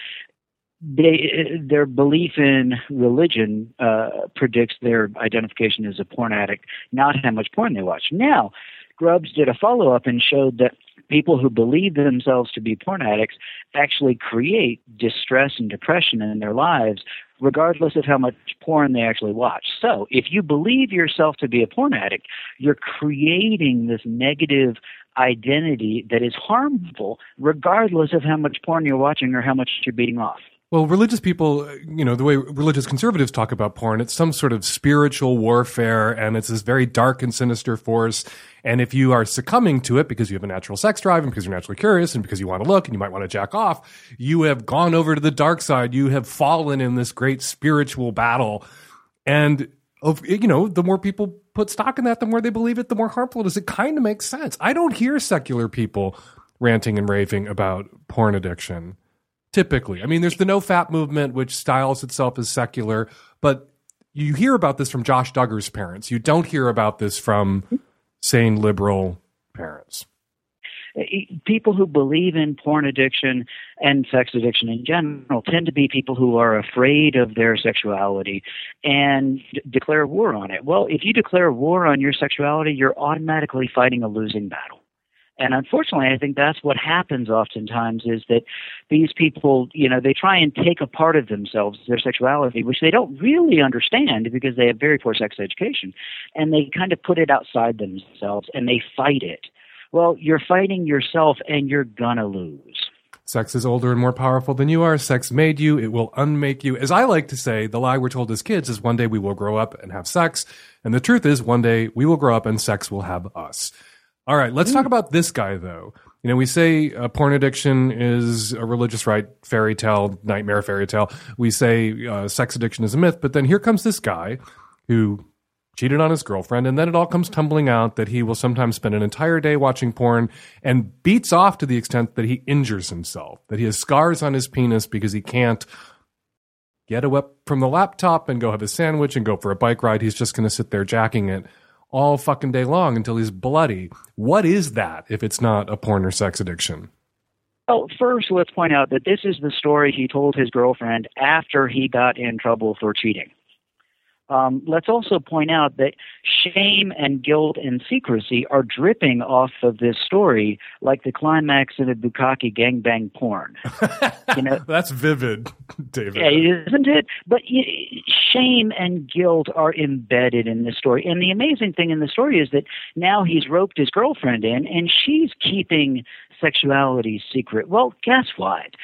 They, their belief in religion uh, predicts their identification as a porn addict, not how much porn they watch. Now, Grubbs did a follow up and showed that people who believe themselves to be porn addicts actually create distress and depression in their lives regardless of how much porn they actually watch. So, if you believe yourself to be a porn addict, you're creating this negative identity that is harmful regardless of how much porn you're watching or how much you're beating off. Well, religious people, you know, the way religious conservatives talk about porn, it's some sort of spiritual warfare and it's this very dark and sinister force. And if you are succumbing to it because you have a natural sex drive and because you're naturally curious and because you want to look and you might want to jack off, you have gone over to the dark side. You have fallen in this great spiritual battle. And, of, you know, the more people put stock in that, the more they believe it, the more harmful it is. It kind of makes sense. I don't hear secular people ranting and raving about porn addiction typically. I mean, there's the no fap movement, which styles itself as secular, but you hear about this from Josh Duggar's parents. You don't hear about this from sane liberal parents. People who believe in porn addiction and sex addiction in general tend to be people who are afraid of their sexuality and declare war on it. Well, if you declare war on your sexuality, you're automatically fighting a losing battle. And unfortunately, I think that's what happens oftentimes is that these people, you know, they try and take a part of themselves, their sexuality, which they don't really understand because they have very poor sex education, and they kind of put it outside themselves and they fight it. Well, you're fighting yourself and you're gonna lose. Sex is older and more powerful than you are. Sex made you. It will unmake you. As I like to say, the lie we're told as kids is one day we will grow up and have sex. And the truth is one day we will grow up and sex will have us. All right, let's talk about this guy though. You know, we say uh, porn addiction is a religious right fairy tale, nightmare fairy tale. We say uh, sex addiction is a myth, but then here comes this guy who cheated on his girlfriend, and then it all comes tumbling out that he will sometimes spend an entire day watching porn and beats off to the extent that he injures himself, that he has scars on his penis because he can't get away from the laptop and go have a sandwich and go for a bike ride. He's just going to sit there jacking it all fucking day long until he's bloody. What is that if it's not a porn or sex addiction? Well, first, let's point out that this is the story he told his girlfriend after he got in trouble for cheating. Um, let's also point out that shame and guilt and secrecy are dripping off of this story like the climax of a bukkake gangbang porn. you know, that's vivid, David. Yeah, isn't it? But shame and guilt are embedded in this story. And the amazing thing in the story is that now he's roped his girlfriend in, and she's keeping sexuality secret. Well, guess what?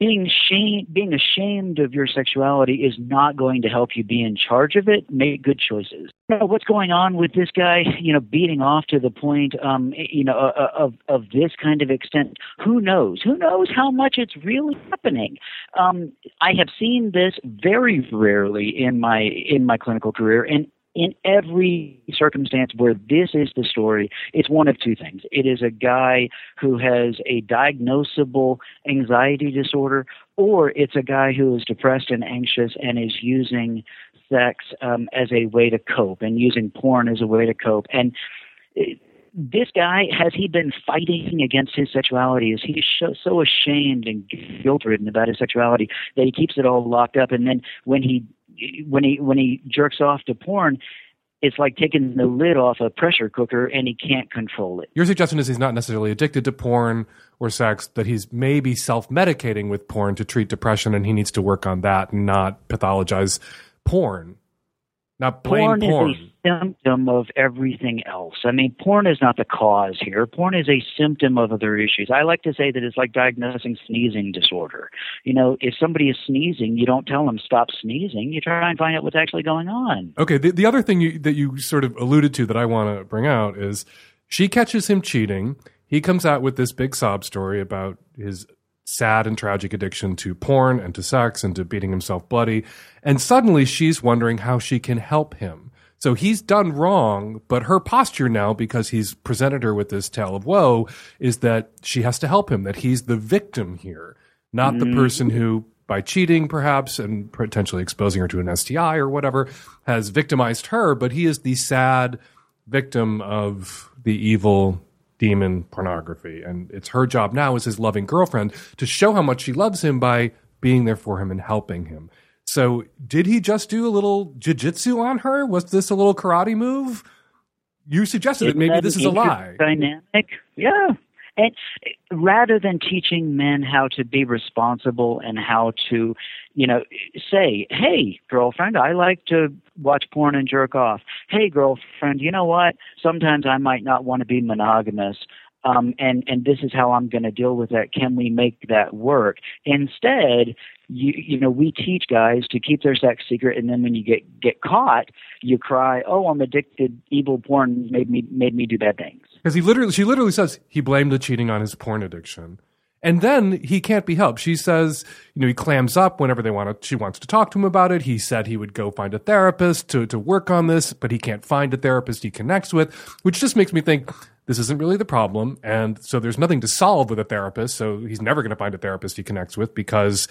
Being shame, being ashamed of your sexuality is not going to help you be in charge of it. Make good choices. What's going on with this guy? You know, beating off to the point, um, you know, uh, uh, of of this kind of extent. Who knows? Who knows how much it's really happening? Um, I have seen this very rarely in my in my clinical career, and in every circumstance where this is the story, it's one of two things. It is a guy who has a diagnosable anxiety disorder, or it's a guy who is depressed and anxious and is using sex um, as a way to cope and using porn as a way to cope. And it, this guy has he been fighting against his sexuality? Is he so, so ashamed and guilt ridden about his sexuality that he keeps it all locked up? And then when he when he when he jerks off to porn, it's like taking the lid off a pressure cooker and he can't control it. Your suggestion is he's not necessarily addicted to porn or sex, that he's maybe self medicating with porn to treat depression and he needs to work on that and not pathologize porn. Not blame porn. porn. is a symptom of everything else. I mean, porn is not the cause here. Porn is a symptom of other issues. I like to say that it's like diagnosing sneezing disorder. You know, if somebody is sneezing, you don't tell them stop sneezing. You try and find out what's actually going on. Okay. The, the other thing you, that you sort of alluded to that I want to bring out is she catches him cheating. He comes out with this big sob story about his sad and tragic addiction to porn and to sex and to beating himself bloody. And suddenly she's wondering how she can help him. So he's done wrong, but her posture now, because he's presented her with this tale of woe, is that she has to help him, that he's the victim here, not mm. the person who, by cheating perhaps and potentially exposing her to an STI or whatever, has victimized her, but he is the sad victim of the evil demon pornography. And it's her job now as his loving girlfriend to show how much she loves him by being there for him and helping him. So, did he just do a little jujitsu on her? Was this a little karate move? You suggested Isn't that maybe this is a lie. Dynamic, yeah. And rather than teaching men how to be responsible and how to, you know, say, "Hey, girlfriend, I like to watch porn and jerk off." Hey, girlfriend, you know what? Sometimes I might not want to be monogamous. Um, and and this is how I'm going to deal with that. Can we make that work? Instead, you you know we teach guys to keep their sex secret, and then when you get get caught, you cry, "Oh, I'm addicted. Evil porn made me made me do bad things." Because he literally, she literally says he blamed the cheating on his porn addiction. And then he can't be helped. She says, you know, he clams up whenever they want to, she wants to talk to him about it. He said he would go find a therapist to, to work on this, but he can't find a therapist he connects with, which just makes me think this isn't really the problem. And so there's nothing to solve with a therapist. So he's never going to find a therapist he connects with because,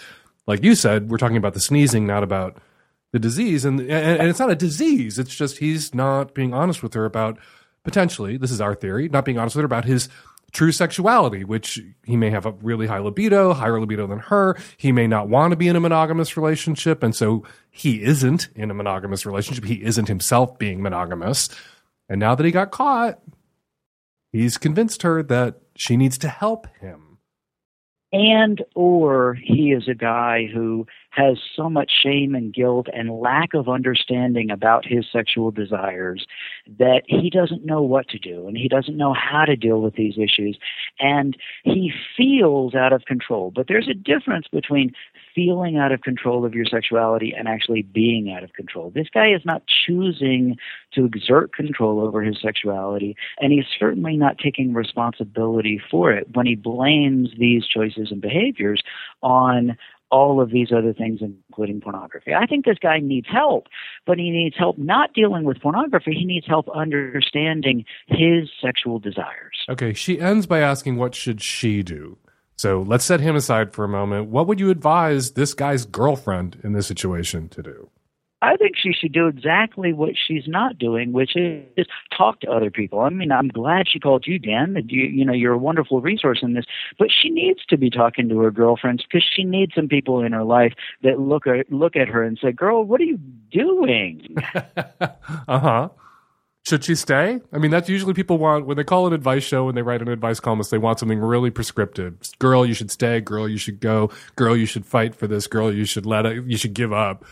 like you said, we're talking about the sneezing, not about the disease, and, and and it's not a disease. It's just he's not being honest with her about potentially. This is our theory, not being honest with her about his true sexuality, which he may have a really high libido, higher libido than her. He may not want to be in a monogamous relationship. And so he isn't in a monogamous relationship. He isn't himself being monogamous. And now that he got caught, he's convinced her that she needs to help him. and or he is a guy who has so much shame and guilt and lack of understanding about his sexual desires that he doesn't know what to do and he doesn't know how to deal with these issues and he feels out of control but there's a difference between feeling out of control of your sexuality and actually being out of control this guy is not choosing to exert control over his sexuality and he's certainly not taking responsibility for it when he blames these choices and behaviors on all of these other things, including pornography. I think this guy needs help, but he needs help not dealing with pornography. He needs help understanding his sexual desires. Okay, she ends by asking, What should she do? So let's set him aside for a moment. What would you advise this guy's girlfriend in this situation to do? I think she should do exactly what she's not doing, which is talk to other people. I mean, I'm glad she called you, Dan. You, you know, you're a wonderful resource in this. But she needs to be talking to her girlfriends because she needs some people in her life that look at look at her and say, "Girl, what are you doing?" uh huh. Should she stay? I mean, that's usually people want when they call an advice show and they write an advice columnist. They want something really prescriptive. Girl, you should stay. Girl, you should go. Girl, you should fight for this. Girl, you should let it. You should give up.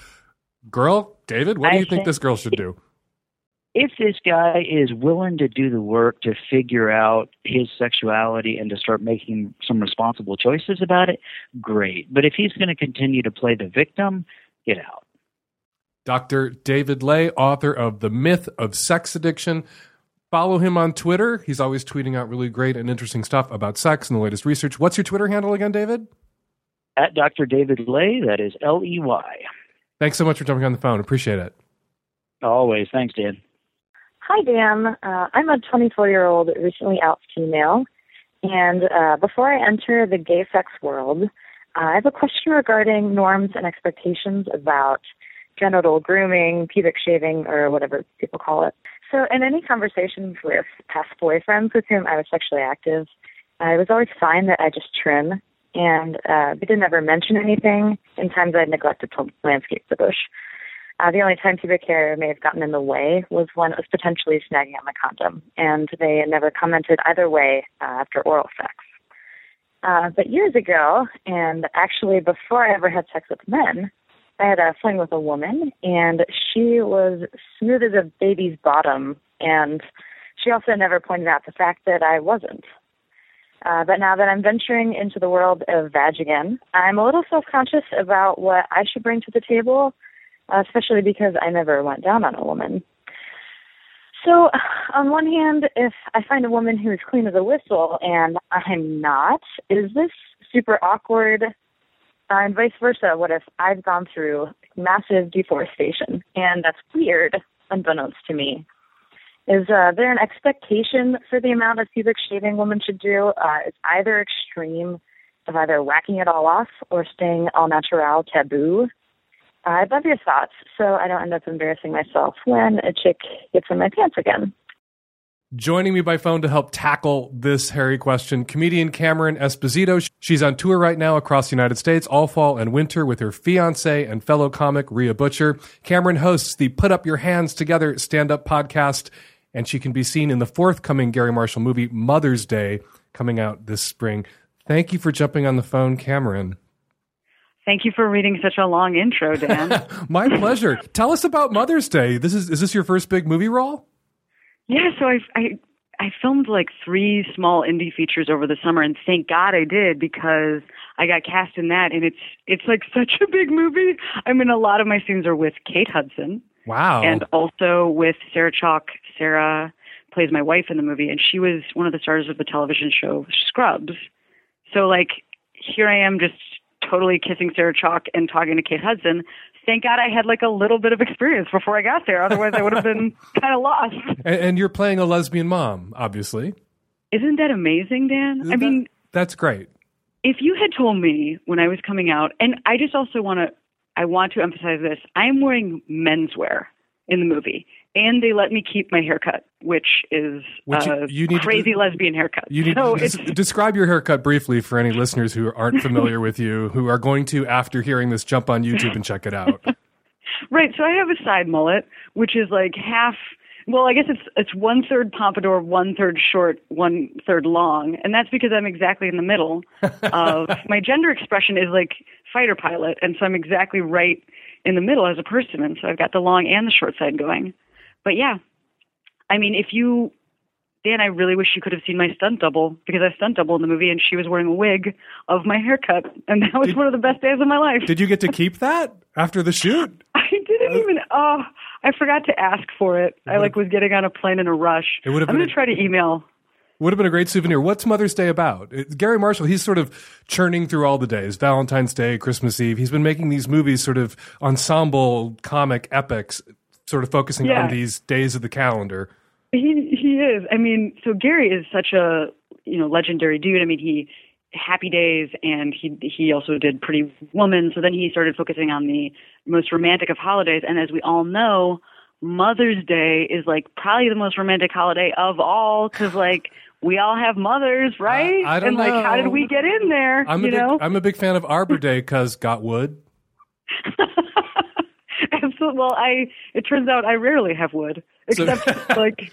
Girl, David, what do I you think think- this girl should do? if this guy is willing to do the work to figure out his sexuality and to start making some responsible choices about it, great. But if he's going to continue to play the victim, get out. Dr. David Ley, author of The Myth of Sex Addiction. Follow him on Twitter. He's always tweeting out really great and interesting stuff about sex and the latest research. What's your Twitter handle again, David? At Dr. David Ley, that is L E Y. Thanks so much for jumping on the phone. Appreciate it. Always. Thanks, Dan. Hi, Dan. Uh, I'm a 24 year old recently out female. And uh, before I enter the gay sex world, uh, I have a question regarding norms and expectations about genital grooming, pubic shaving, or whatever people call it. So, in any conversations with past boyfriends with whom I was sexually active, it was always fine that I just trim, and uh, they didn't ever mention anything in times I neglected to landscape the bush. Uh, the only time pubic hair may have gotten in the way was when it was potentially snagging on my condom, and they never commented either way uh, after oral sex. Uh, but years ago, and actually before I ever had sex with men, I had a fling with a woman, and she was smooth as a baby's bottom, and she also never pointed out the fact that I wasn't. Uh, but now that I'm venturing into the world of vag again, I'm a little self-conscious about what I should bring to the table uh, especially because I never went down on a woman. So, on one hand, if I find a woman who is clean as a whistle and I'm not, is this super awkward? Uh, and vice versa, what if I've gone through massive deforestation and that's weird, unbeknownst to me? Is uh, there an expectation for the amount of pubic shaving women should do? Uh, is either extreme of either whacking it all off or staying all natural taboo? Uh, I'd love your thoughts so I don't end up embarrassing myself when a chick gets in my pants again. Joining me by phone to help tackle this hairy question, comedian Cameron Esposito. She's on tour right now across the United States, all fall and winter, with her fiance and fellow comic Rhea Butcher. Cameron hosts the Put Up Your Hands Together stand up podcast, and she can be seen in the forthcoming Garry Marshall movie, Mother's Day, coming out this spring. Thank you for jumping on the phone, Cameron. Thank you for reading such a long intro, Dan. My pleasure. Tell us about Mother's Day. This is is this your first big movie role? Yeah, so I, I I filmed like three small indie features over the summer, and thank God I did because I got cast in that, and it's it's like such a big movie. I mean, a lot of my scenes are with Kate Hudson, Wow. and also with Sarah Chalke. Sarah plays my wife in the movie, and she was one of the stars of the television show Scrubs. So like here I am just totally kissing Sarah Chalke and talking to Kate Hudson. Thank God I had like a little bit of experience before I got there. Otherwise I would have been kind of lost. and, and you're playing a lesbian mom, obviously. Isn't that amazing, Dan? I mean, That's great. if you had told me when I was coming out, and I just also want to I want to emphasize this. I am wearing menswear in the movie, and they let me keep my haircut, which is Which you- a you need to crazy do- lesbian haircut. You need so to des- describe your haircut briefly for any listeners who aren't familiar with you, who are going to, after hearing this, jump on YouTube and check it out. Right. So I have a side mullet, which is like half. Well, I guess it's it's one third pompadour, one third short, one third long, and that's because I'm exactly in the middle. Of my gender expression is like fighter pilot, and so I'm exactly right in the middle as a person, and so I've got the long and the short side going. But yeah, I mean, if you, Dan, I really wish you could have seen my stunt double because I stunt double in the movie, and she was wearing a wig of my haircut, and that was one of the best days of my life. Did you get to keep that after the shoot? I didn't uh, even. Oh, I forgot to ask for it. I like was getting on a plane in a rush. It would have I'm going to try to email. Would have been a great souvenir. What's Mother's Day about? It- Garry Marshall, he's sort of churning through all the days Valentine's Day, Christmas Eve. He's been making these movies, sort of ensemble comic epics, sort of focusing Yeah. on these days of the calendar. He he is. I mean, so Garry is such a you know legendary dude. I mean, he Happy Days, and he he also did Pretty Woman. So then he started focusing on the most romantic of holidays. And as we all know, Mother's Day is like probably the most romantic holiday of all because like we all have mothers, right? I don't and like, how did we get in there? I'm you a big, know, I'm a big fan of Arbor Day because got wood. Absolutely. Well, I it turns out I rarely have wood, except like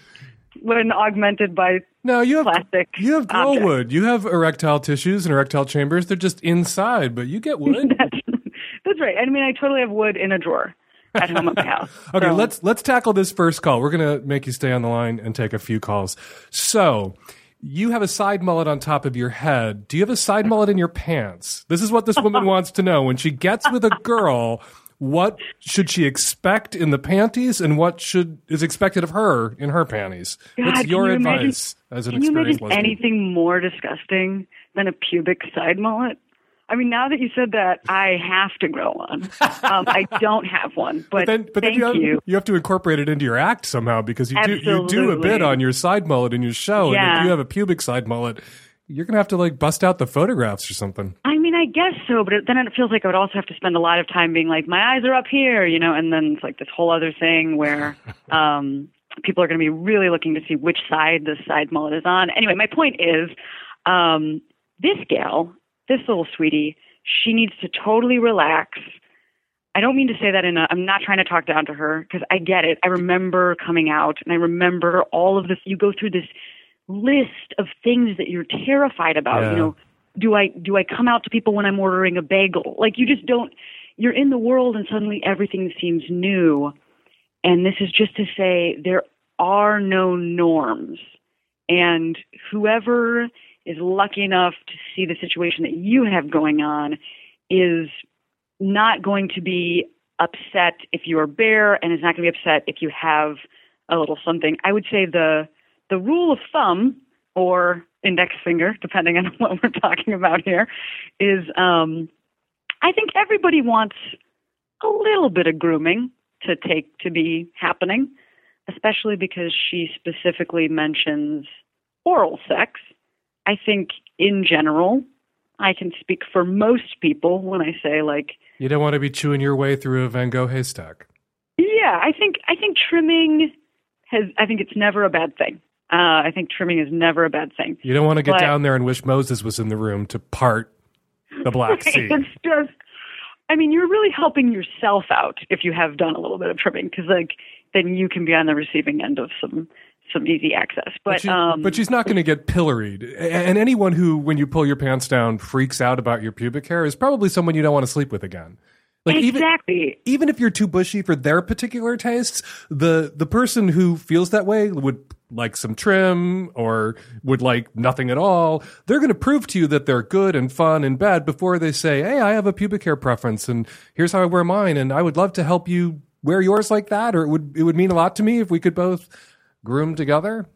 when augmented by no, you have plastic. You have objects. wood. You have erectile tissues and erectile chambers. They're just inside, but you get wood. That's right. I mean, I totally have wood in a drawer at home at my house. Okay, So- let's let's tackle this first call. We're gonna make you stay on the line and take a few calls. So, you have a side mullet on top of your head. Do you have a side mullet in your pants? This is what this woman wants to know. When she gets with a girl, what should she expect in the panties, and what should is expected of her in her panties? God, What's your you advice imagine- as an Can you imagine anything more disgusting than a pubic side mullet? I mean, now that you said that, I have to grow one. Um, I don't have one, but, then, but then thank you have, you. have to incorporate it into your act somehow because you do you do a bit on your side mullet in your show, and if you have a pubic side mullet, you're gonna have to like bust out the photographs or something. I mean, I guess so, but it, then it feels like I would also have to spend a lot of time being like, my eyes are up here, you know, and then it's like this whole other thing where um, people are going to be really looking to see which side the side mullet is on. Anyway, my point is, um, this gal, this little sweetie, she needs to totally relax. I don't mean to say that in a, I'm not trying to talk down to her because I get it. I remember coming out and I remember all of this. You go through this list of things that you're terrified about, Yeah. you know, do I do I come out to people when I'm ordering a bagel? Like you just don't you're in the world and suddenly everything seems new. And this is just to say there are no norms. And whoever is lucky enough to see the situation that you have going on is not going to be upset if you are bare and is not going to be upset if you have a little something. I would say the the rule of thumb or index finger, depending on what we're talking about here, is um, I think everybody wants a little bit of grooming to take to be happening, especially because she specifically mentions oral sex. I think in general, I can speak for most people when I say like You don't want to be chewing your way through a Van Gogh haystack. yeah, I think I think trimming has I think it's never a bad thing. Uh, I think trimming is never a bad thing. You don't want to get But- down there and wish Moses was in the room to part the Black Right, Sea. It's just, I mean, you're really helping yourself out if you have done a little bit of trimming, because like then you can be on the receiving end of some some easy access. But, she- um, but she's not going to get pilloried. And anyone who, when you pull your pants down, freaks out about your pubic hair is probably someone you don't want to sleep with again. Like exactly. even even if you're too bushy for their particular tastes, the the person who feels that way would like some trim or would like nothing at all. They're going to prove to you that they're good and fun and bad before they say, "Hey, I have a pubic hair preference and here's how I wear mine and I would love to help you wear yours like that or it would it would mean a lot to me if we could both groom together."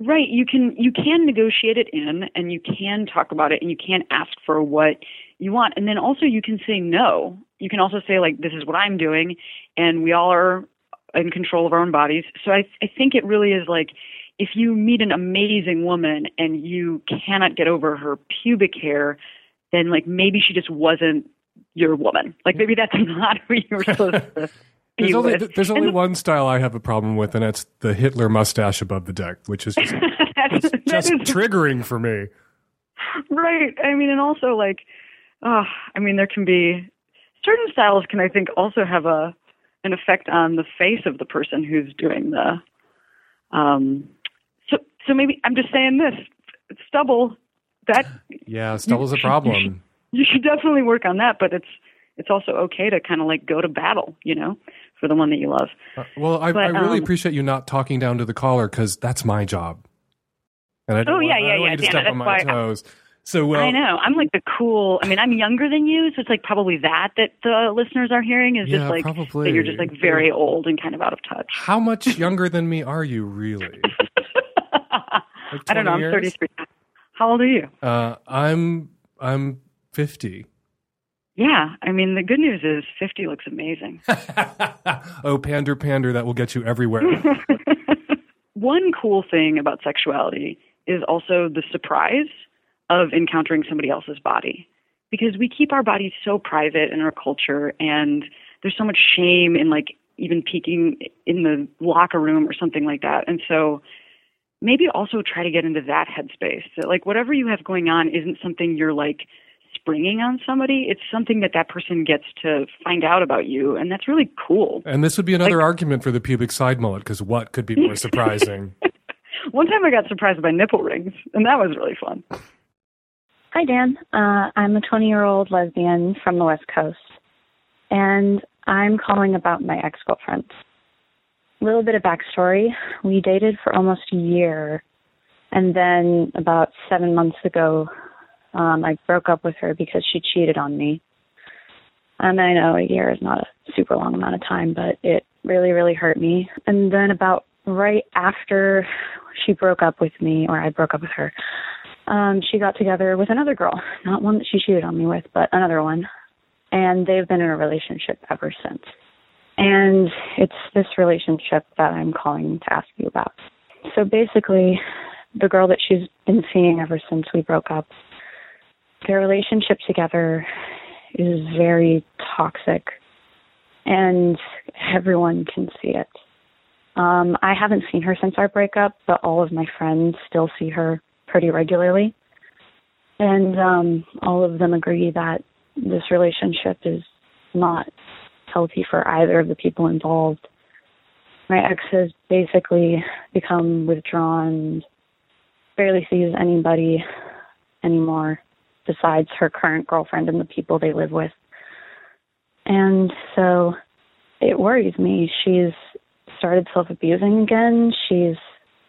Right. You can you can negotiate it in and you can talk about it and you can ask for what you want. And then also you can say no. You can also say like this is what I'm doing and we all are in control of our own bodies. So I I think it really is like if you meet an amazing woman and you cannot get over her pubic hair, then like maybe she just wasn't you're woman. Like maybe that's not who you were supposed to be There's only, with. there's only one style I have a problem with, and that's the Hitler mustache above the deck, which is just, that's, just is- triggering for me. right. I mean, and also like, uh, I mean, there can be certain styles can I think also have a an effect on the face of the person who's doing the. Um, so maybe I'm just saying this stubble that Yeah, stubble's a You should- problem. you should definitely work on that, but it's it's also okay to kind of like go to battle, you know, for the one that you love. Uh, well, I, But, I really um, appreciate you not talking down to the caller because that's my job. And I don't Oh, want, yeah, I yeah, yeah, to Dana, step on my why I- toes. So, well, I know. I'm like the cool. I mean, I'm younger than you, so it's like probably that that the listeners are hearing is Yeah, just like probably. that you're just like very old and kind of out of touch. how much younger than me are you really? Like I don't know. I'm years? 33. How old are you? Uh, I'm I'm 50. Yeah. I mean, the good news is 50 looks amazing. oh, pander, pander, that will get you everywhere. One cool thing about sexuality is also the surprise of encountering somebody else's body. Because we keep our bodies so private in our culture, and there's so much shame in like even peeking in the locker room or something like that. And so maybe also try to get into that headspace. That like whatever you have going on isn't something you're like springing on somebody. It's something that that person gets to find out about you, and that's really cool. and this would be another argument for the pubic side mullet because what could be more surprising? One time I got surprised by nipple rings, and that was really fun. Hi, Dan. Uh, I'm a 20 year old lesbian from the West Coast, and I'm calling about my ex girlfriend. A little bit of backstory we dated for almost a year, and then about seven months ago, um, I broke up with her because she cheated on me. And I know a year is not a super long amount of time, but it really, really hurt me. And then about right after she broke up with me, or I broke up with her, um, she got together with another girl, not one that she cheated on me with, but another one. And they've been in a relationship ever since. And it's this relationship that I'm calling to ask you about. So basically, the girl that she's been seeing ever since we broke up, their relationship together is very toxic, and everyone can see it. Um, I haven't seen her since our breakup, but all of my friends still see her pretty regularly. And um, all of them agree that this relationship is not healthy for either of the people involved. My ex has basically become withdrawn, barely sees anybody anymore besides her current girlfriend and the people they live with. And so it worries me. She's started self abusing again. She's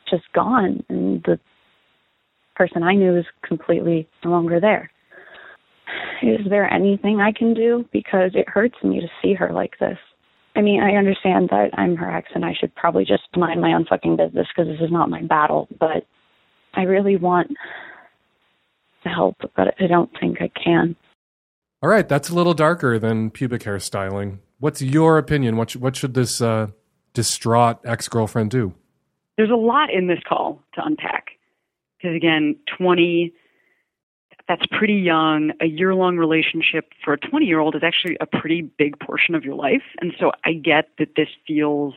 just gone. And the person I knew is completely no longer there. Is there anything I can do? Because it hurts me to see her like this. I mean, I understand that I'm her ex and I should probably just mind my own fucking business because this is not my battle, but I really want to help, but I don't think I can. All right, that's a little darker than pubic hair styling. What's your opinion? What, sh- what should this uh, distraught ex girlfriend do? There's a lot in this call to unpack. Because again, 20, that's pretty young. A year long relationship for a 20 year old is actually a pretty big portion of your life. And so I get that this feels,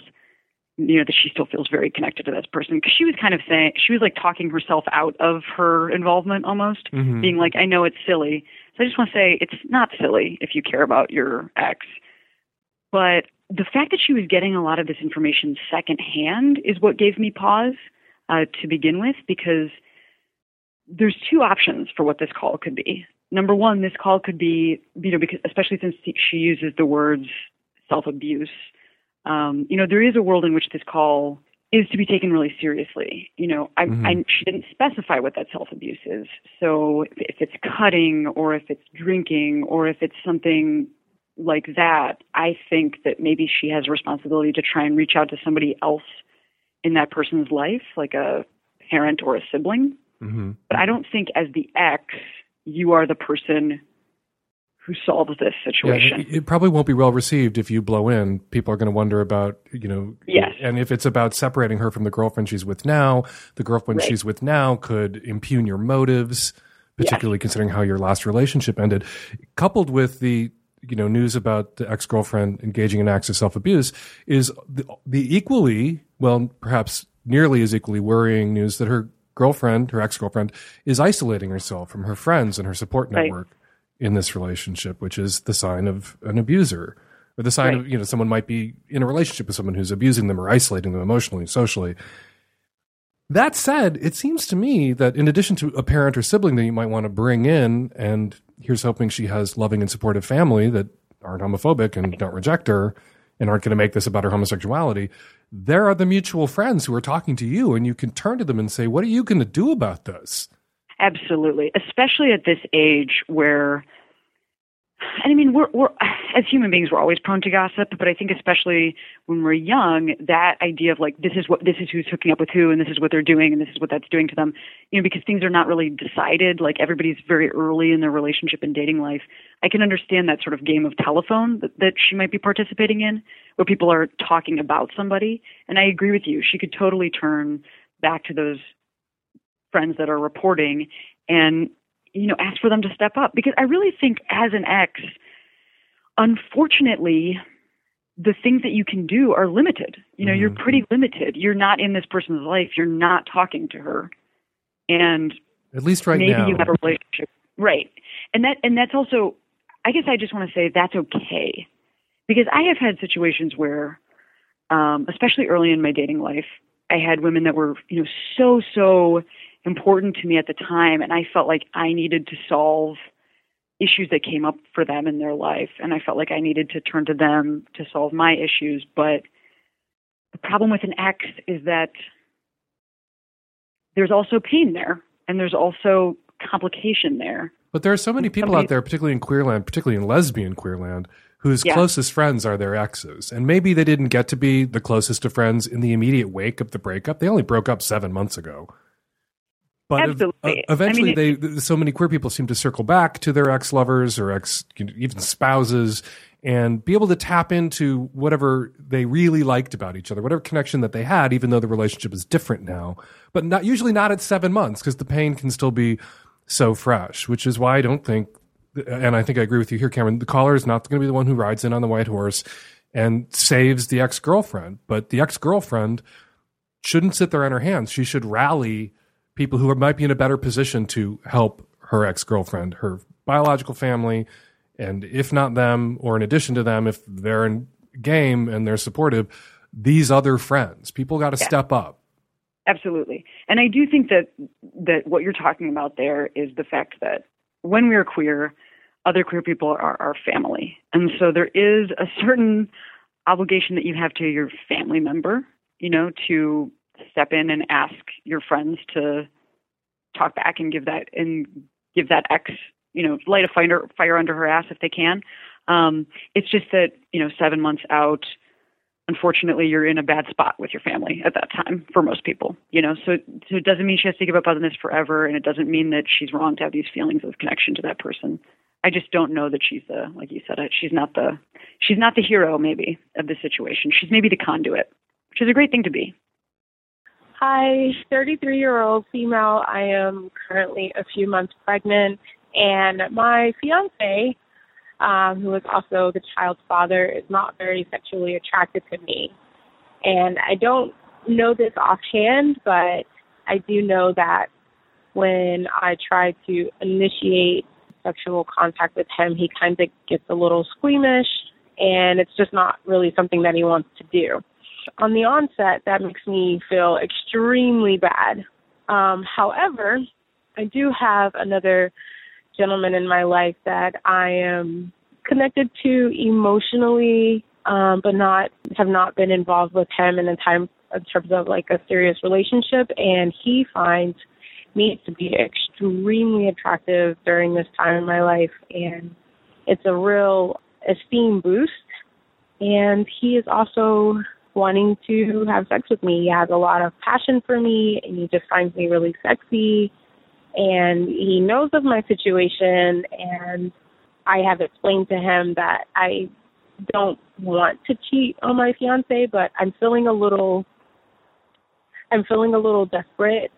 you know, that she still feels very connected to this person. Because she was kind of saying, she was like talking herself out of her involvement almost, Mhm. being like, I know it's silly. So I just want to say it's not silly if you care about your ex. But the fact that she was getting a lot of this information secondhand is what gave me pause uh, to begin with, because there's two options for what this call could be. Number one, this call could be, you know, because especially since she uses the words self abuse, um, you know, there is a world in which this call is to be taken really seriously. You know, I, Mhm. I she didn't specify what that self abuse is. So if it's cutting or if it's drinking or if it's something like that, I think that maybe she has a responsibility to try and reach out to somebody else in that person's life, like a parent or a sibling. Mm-hmm. But I don't think as the ex, you are the person who solves this Yeah, situation. it, it probably won't be well received if you blow in. People are going to wonder about, you know, Yes. and if it's about separating her from the girlfriend she's with now, the girlfriend Right. she's with now could impugn your motives, particularly considering how your last relationship ended. Coupled with the you know news about the ex girlfriend engaging in acts of self abuse is the, the equally well, perhaps nearly as equally worrying news that her girlfriend, her ex girlfriend, is isolating herself from her friends and her support Right. network in this relationship, which is the sign of an abuser. Or the sign Right. of, you know, someone might be in a relationship with someone who's abusing them or isolating them emotionally, socially. That said, it seems to me that in addition to a parent or sibling that you might want to bring in, and here's hoping she has loving and supportive family that aren't homophobic and don't reject her and aren't going to make this about her homosexuality, there are the mutual friends who are talking to you, and you can turn to them and say, What are you going to do about this? Absolutely, especially at this age where, and I mean, we're we're as human beings, we're always prone to gossip, but I think especially when we're young, that idea of like this is what this is who's hooking up with who, and this is what they're doing, and this is what that's doing to them, you know, because things are not really decided. Like everybody's very early in their relationship and dating life. I can understand that sort of game of telephone that, that she might be participating in, where people are talking about somebody. And I agree with you; she could totally turn back to those friends that are reporting and you know ask for them to step up. Because i really think as an ex unfortunately the things that you can do are limited. You know you're pretty limited. You're not in this person's life. You're not talking to her. And At least right maybe now. you have a relationship. Right. And that and that's also i guess i just want to say that's okay. Because i have had situations where um especially early in my dating life i had women that were you know so so important to me at the time and i felt like i needed to solve issues that came up for them in their life and i felt like i needed to turn to them to solve my issues but the problem with an ex is that there's also pain there and there's also complication there But there are so many people Somebody- out there, particularly in queerland, particularly in lesbian queerland, whose Yeah. closest friends are their exes. And maybe they didn't get to be the closest of friends in the immediate wake of the breakup. They only broke up seven months ago. But Absolutely. uh, eventually, I mean, they so many queer people seem to circle back to their ex lovers or ex even spouses and be able to tap into whatever they really liked about each other, whatever connection that they had, even though the relationship is different now. But not usually not at seven months because the pain can still be so fresh. Which is why I don't think, and I think I agree with you here, Cameron. The caller is not going to be the one who rides in on the white horse and saves the ex girlfriend, but the ex girlfriend shouldn't sit there on her hands. She should rally people who might be in a better position to help her ex girlfriend, her biological family, and if not them, or in addition to them, if they're in game and they're supportive, these other friends. People got to Yeah. step up. Absolutely. And I do think that that what you're talking about there is the fact that when we are queer, other queer people are our family. And so there is a certain obligation that you have to your family member, you know, to step in and ask your friends to talk back and give that and give that ex, you know, light a fire fire under her ass if they can. Um, it's just that, you know, seven months out, unfortunately you're in a bad spot with your family at that time for most people you know? So, so it doesn't mean she has to give up on this forever and it doesn't mean that she's wrong to have these feelings of connection to that person. I just don't know that she's the like you said it, she's not the she's not the hero maybe of the situation. She's maybe the conduit which is a great thing to be Hi, 33 year old female. I am currently a few months pregnant, and my fiance, um, who is also the child's father, is not very sexually attracted to me. And I don't know this offhand, but I do know that when I try to initiate sexual contact with him, he kind of gets a little squeamish, and it's just not really something that he wants to do on the onset, that makes me feel extremely bad. Um, however, I do have another gentleman in my life that I am connected to emotionally, um, but not have not been involved with him in a time in terms of like a serious relationship, and he finds me to be extremely attractive during this time in my life, and it's a real esteem boost. And he is also wanting to have sex with me. He has a lot of passion for me and he just finds me really sexy and he knows of my situation and I have explained to him that I don't want to cheat on my fiance, but I'm feeling a little I'm feeling a little desperate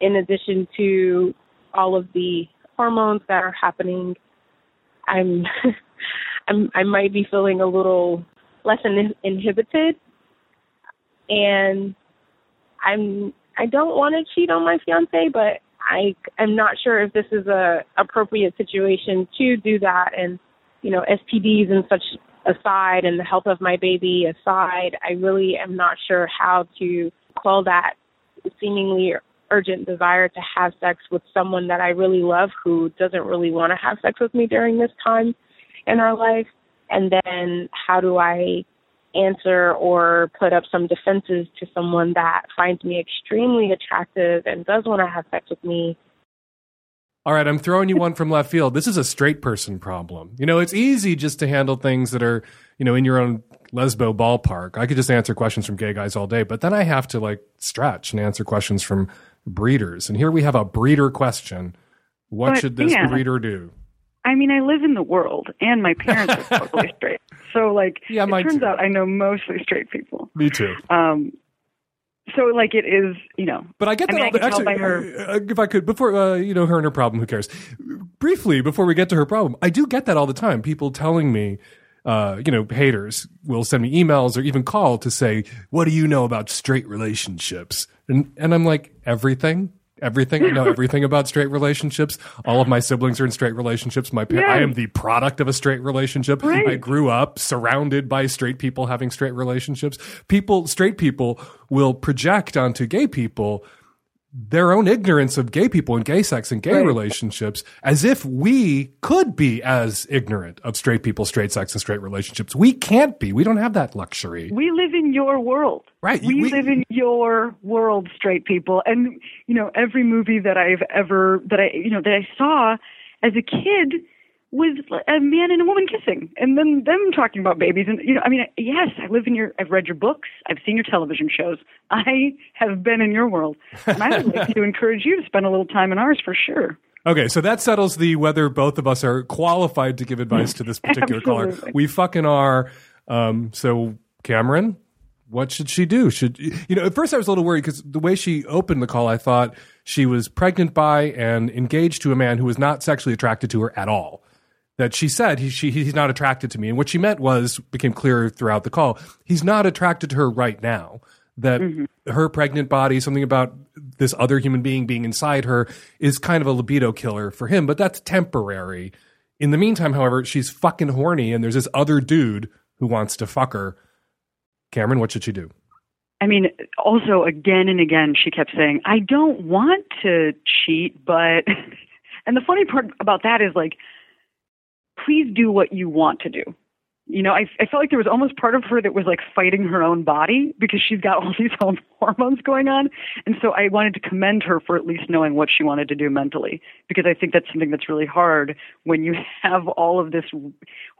in addition to all of the hormones that are happening. I'm I'm, I might be feeling a little less in, inhibited, and I'm I don't want to cheat on my fiance, but I am not sure if this is a appropriate situation to do that. And you know, STDs and such aside, and the health of my baby aside, I really am not sure how to quell that seemingly urgent desire to have sex with someone that I really love who doesn't really want to have sex with me during this time in our life. And then how do I answer or put up some defenses to someone that finds me extremely attractive and does want to have sex with me. All right, I'm throwing you one from left field. This is a straight person problem. You know, it's easy just to handle things that are, you know, in your own lesbo ballpark. I could just answer questions from gay guys all day, but then I have to like stretch and answer questions from breeders. And here we have a breeder question. What But, should this yeah. breeder do? I mean, I live in the world, and my parents are totally straight. So, like, Yeah, it turns too. out I know mostly straight people. Me too. Um, so, like, it is, you know. But I get that. mean, all the, can actually, by her. uh, if I could, before uh, you know her and her problem, who cares? Briefly, before we get to her problem, I do get that all the time. People telling me, uh, you know, haters will send me emails or even call to say, "What do you know about straight relationships?" And and I'm like, everything. Everything I know everything about straight relationships. All of my siblings are in straight relationships. My pa- I am the product of a straight relationship. Right. I grew up surrounded by straight people having straight relationships. People, straight people will project onto gay people their own ignorance of gay people and gay sex and gay Right. relationships as if we could be as ignorant of straight people, straight sex, and straight relationships. We can't be. We don't have that luxury. We live in your world. Right. We, we- live in your world, straight people. And, you know, every movie that I've ever, that I, you know, that I saw as a kid was a man and a woman kissing and then them talking about babies. And, you know, I mean, yes, I live in your, I've read your books. I've seen your television shows. I have been in your world. And I would like to encourage you to spend a little time in ours for sure. Okay, so that settles the whether both of us are qualified to give advice to this particular caller. We fucking are. Um, so, Cameron, what should she do? Should you know? At first, I was a little worried because the way she opened the call, I thought she was pregnant by and engaged to a man who was not sexually attracted to her at all. That she said he, she, he's not attracted to me, and what she meant was became clear throughout the call. He's not attracted to her right now. That mm-hmm. her pregnant body, something about this other human being being inside her, is kind of a libido killer for him, but that's temporary. In the meantime, however, she's fucking horny, and there's this other dude who wants to fuck her. Cameron, what should she do? I mean, also again and again, she kept saying, I don't want to cheat, but, and the funny part about that is like, please do what you want to do. You know, I, I felt like there was almost part of her that was like fighting her own body because she's got all these own hormones going on. And so I wanted to commend her for at least knowing what she wanted to do mentally because I think that's something that's really hard when you have all of this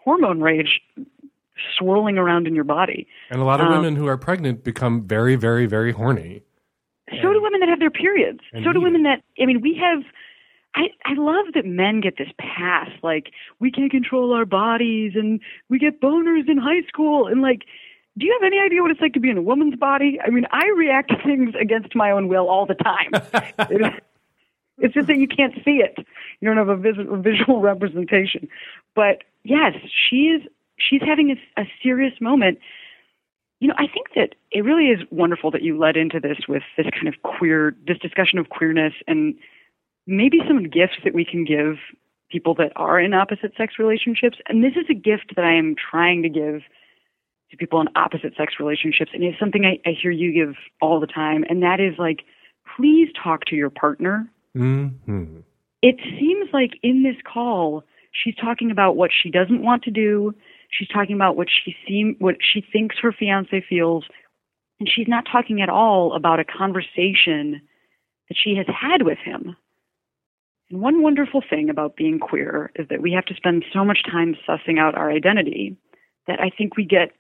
hormone rage swirling around in your body. And a lot of Um, women who are pregnant become very, very, very horny. So do women that have their periods. So do women that I mean, we have. I I love that men get this pass. Like we can't control our bodies, and we get boners in high school, and like. Do you have any idea what it's like to be in a woman's body? I mean, I react to things against my own will all the time. It's just that you can't see it. You don't have a, vis- a visual representation. But yes, she is. She's having a, a serious moment you know, I think that it really is wonderful that you led into this with this kind of queer, this discussion of queerness and maybe some gifts that we can give people that are in opposite sex relationships. And this is a gift that I am trying to give to people in opposite sex relationships. And it's something I, I hear you give all the time. And that is like, please talk to your partner. hmm It seems like in this call, she's talking about what she doesn't want to do. She's talking about what she seem what she thinks her fiance feels, and she's not talking at all about a conversation that she has had with him. And one wonderful thing about being queer is that we have to spend so much time sussing out our identity that I think we get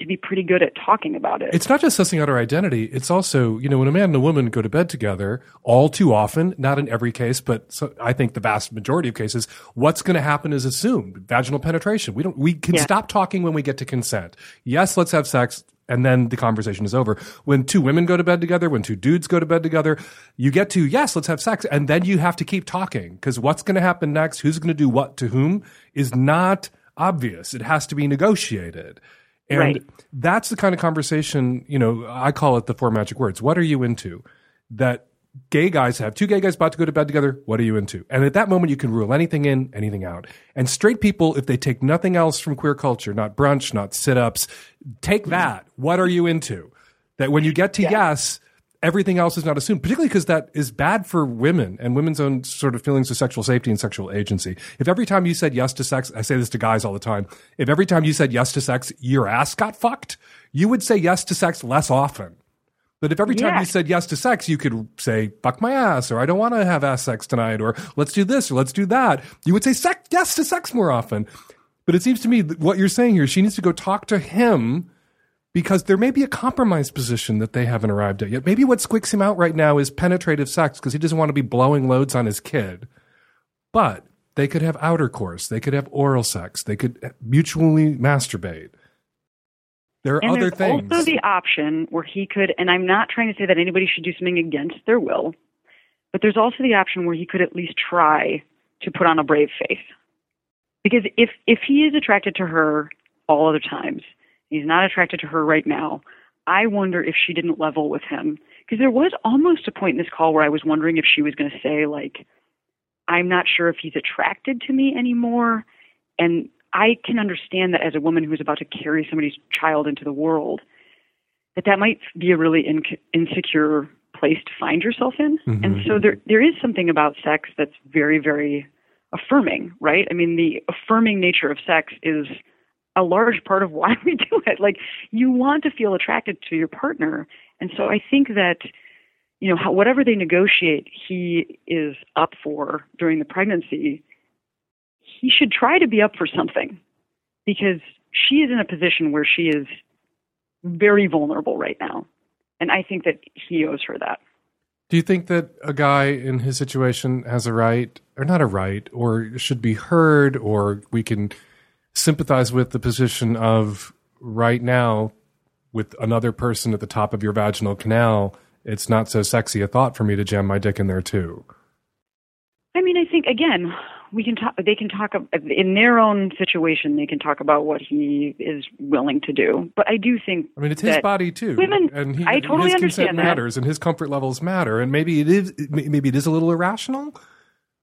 to be pretty good at talking about it. It's not just sussing out our identity. It's also, you know, when a man and a woman go to bed together, all too often, not in every case, but so, I think the vast majority of cases, what's going to happen is assumed vaginal penetration. We don't, we can Yeah. stop talking when we get to consent. Yes, let's have sex. And then the conversation is over. When two women go to bed together, when two dudes go to bed together, you get to, yes, let's have sex. And then you have to keep talking because what's going to happen next, who's going to do what to whom is not obvious. It has to be negotiated. And Right. that's the kind of conversation, you know, I call it the four magic words. What are you into? That gay guys have two gay guys about to go to bed together. What are you into? And at that moment, you can rule anything in, anything out. And straight people, if they take nothing else from queer culture, not brunch, not sit ups, take that. What are you into? That when you get to yes, everything else is not assumed, particularly because that is bad for women and women's own sort of feelings of sexual safety and sexual agency. If every time you said yes to sex, I say this to guys all the time, if every time you said yes to sex, your ass got fucked, you would say yes to sex less often. But if every time you said yes to sex, you could say, fuck my ass, or I don't want to have ass sex tonight, or let's do this, or let's do that, you would say sex, yes to sex more often. But it seems to me that what you're saying here, she needs to go talk to him because there may be a compromise position that they haven't arrived at yet. Maybe what squeaks him out right now is penetrative sex because he doesn't want to be blowing loads on his kid. But they could have outer course, they could have oral sex, they could eh, mutually masturbate. There are and other there's things. also the option where he could, and I'm not trying to say that anybody should do something against their will, but there's also the option where he could at least try to put on a brave face. Because if if he is attracted to her all other times, he's not attracted to her right now. I wonder if she didn't level with him because there was almost a point in this call where I was wondering if she was going to say like, "I'm not sure if he's attracted to me anymore," and I can understand that as a woman who's about to carry somebody's child into the world, that that might be a really inc- insecure place to find yourself in. Mm-hmm. And so there there is something about sex that's very very affirming, right? I mean, the affirming nature of sex is a large part of why we do it. Like you want to feel attracted to your partner, and so I think that you know how, whatever they negotiate, he is up for during the pregnancy. He should try to be up for something because she is in a position where she is very vulnerable right now, and I think that he owes her that. Do you think that a guy in his situation has a right, or not a right, or should be heard, or we can sympathize with the position of right now with another person at the top of your vaginal canal? It's not so sexy a thought for me to jam my dick in there too. I mean, I think again, we can talk. They can talk in their own situation. They can talk about what he is willing to do. But I do think. I mean, it's his body too, Women, and he, I totally his understand consent that. matters, and his comfort levels matter, and maybe it is maybe it is a little irrational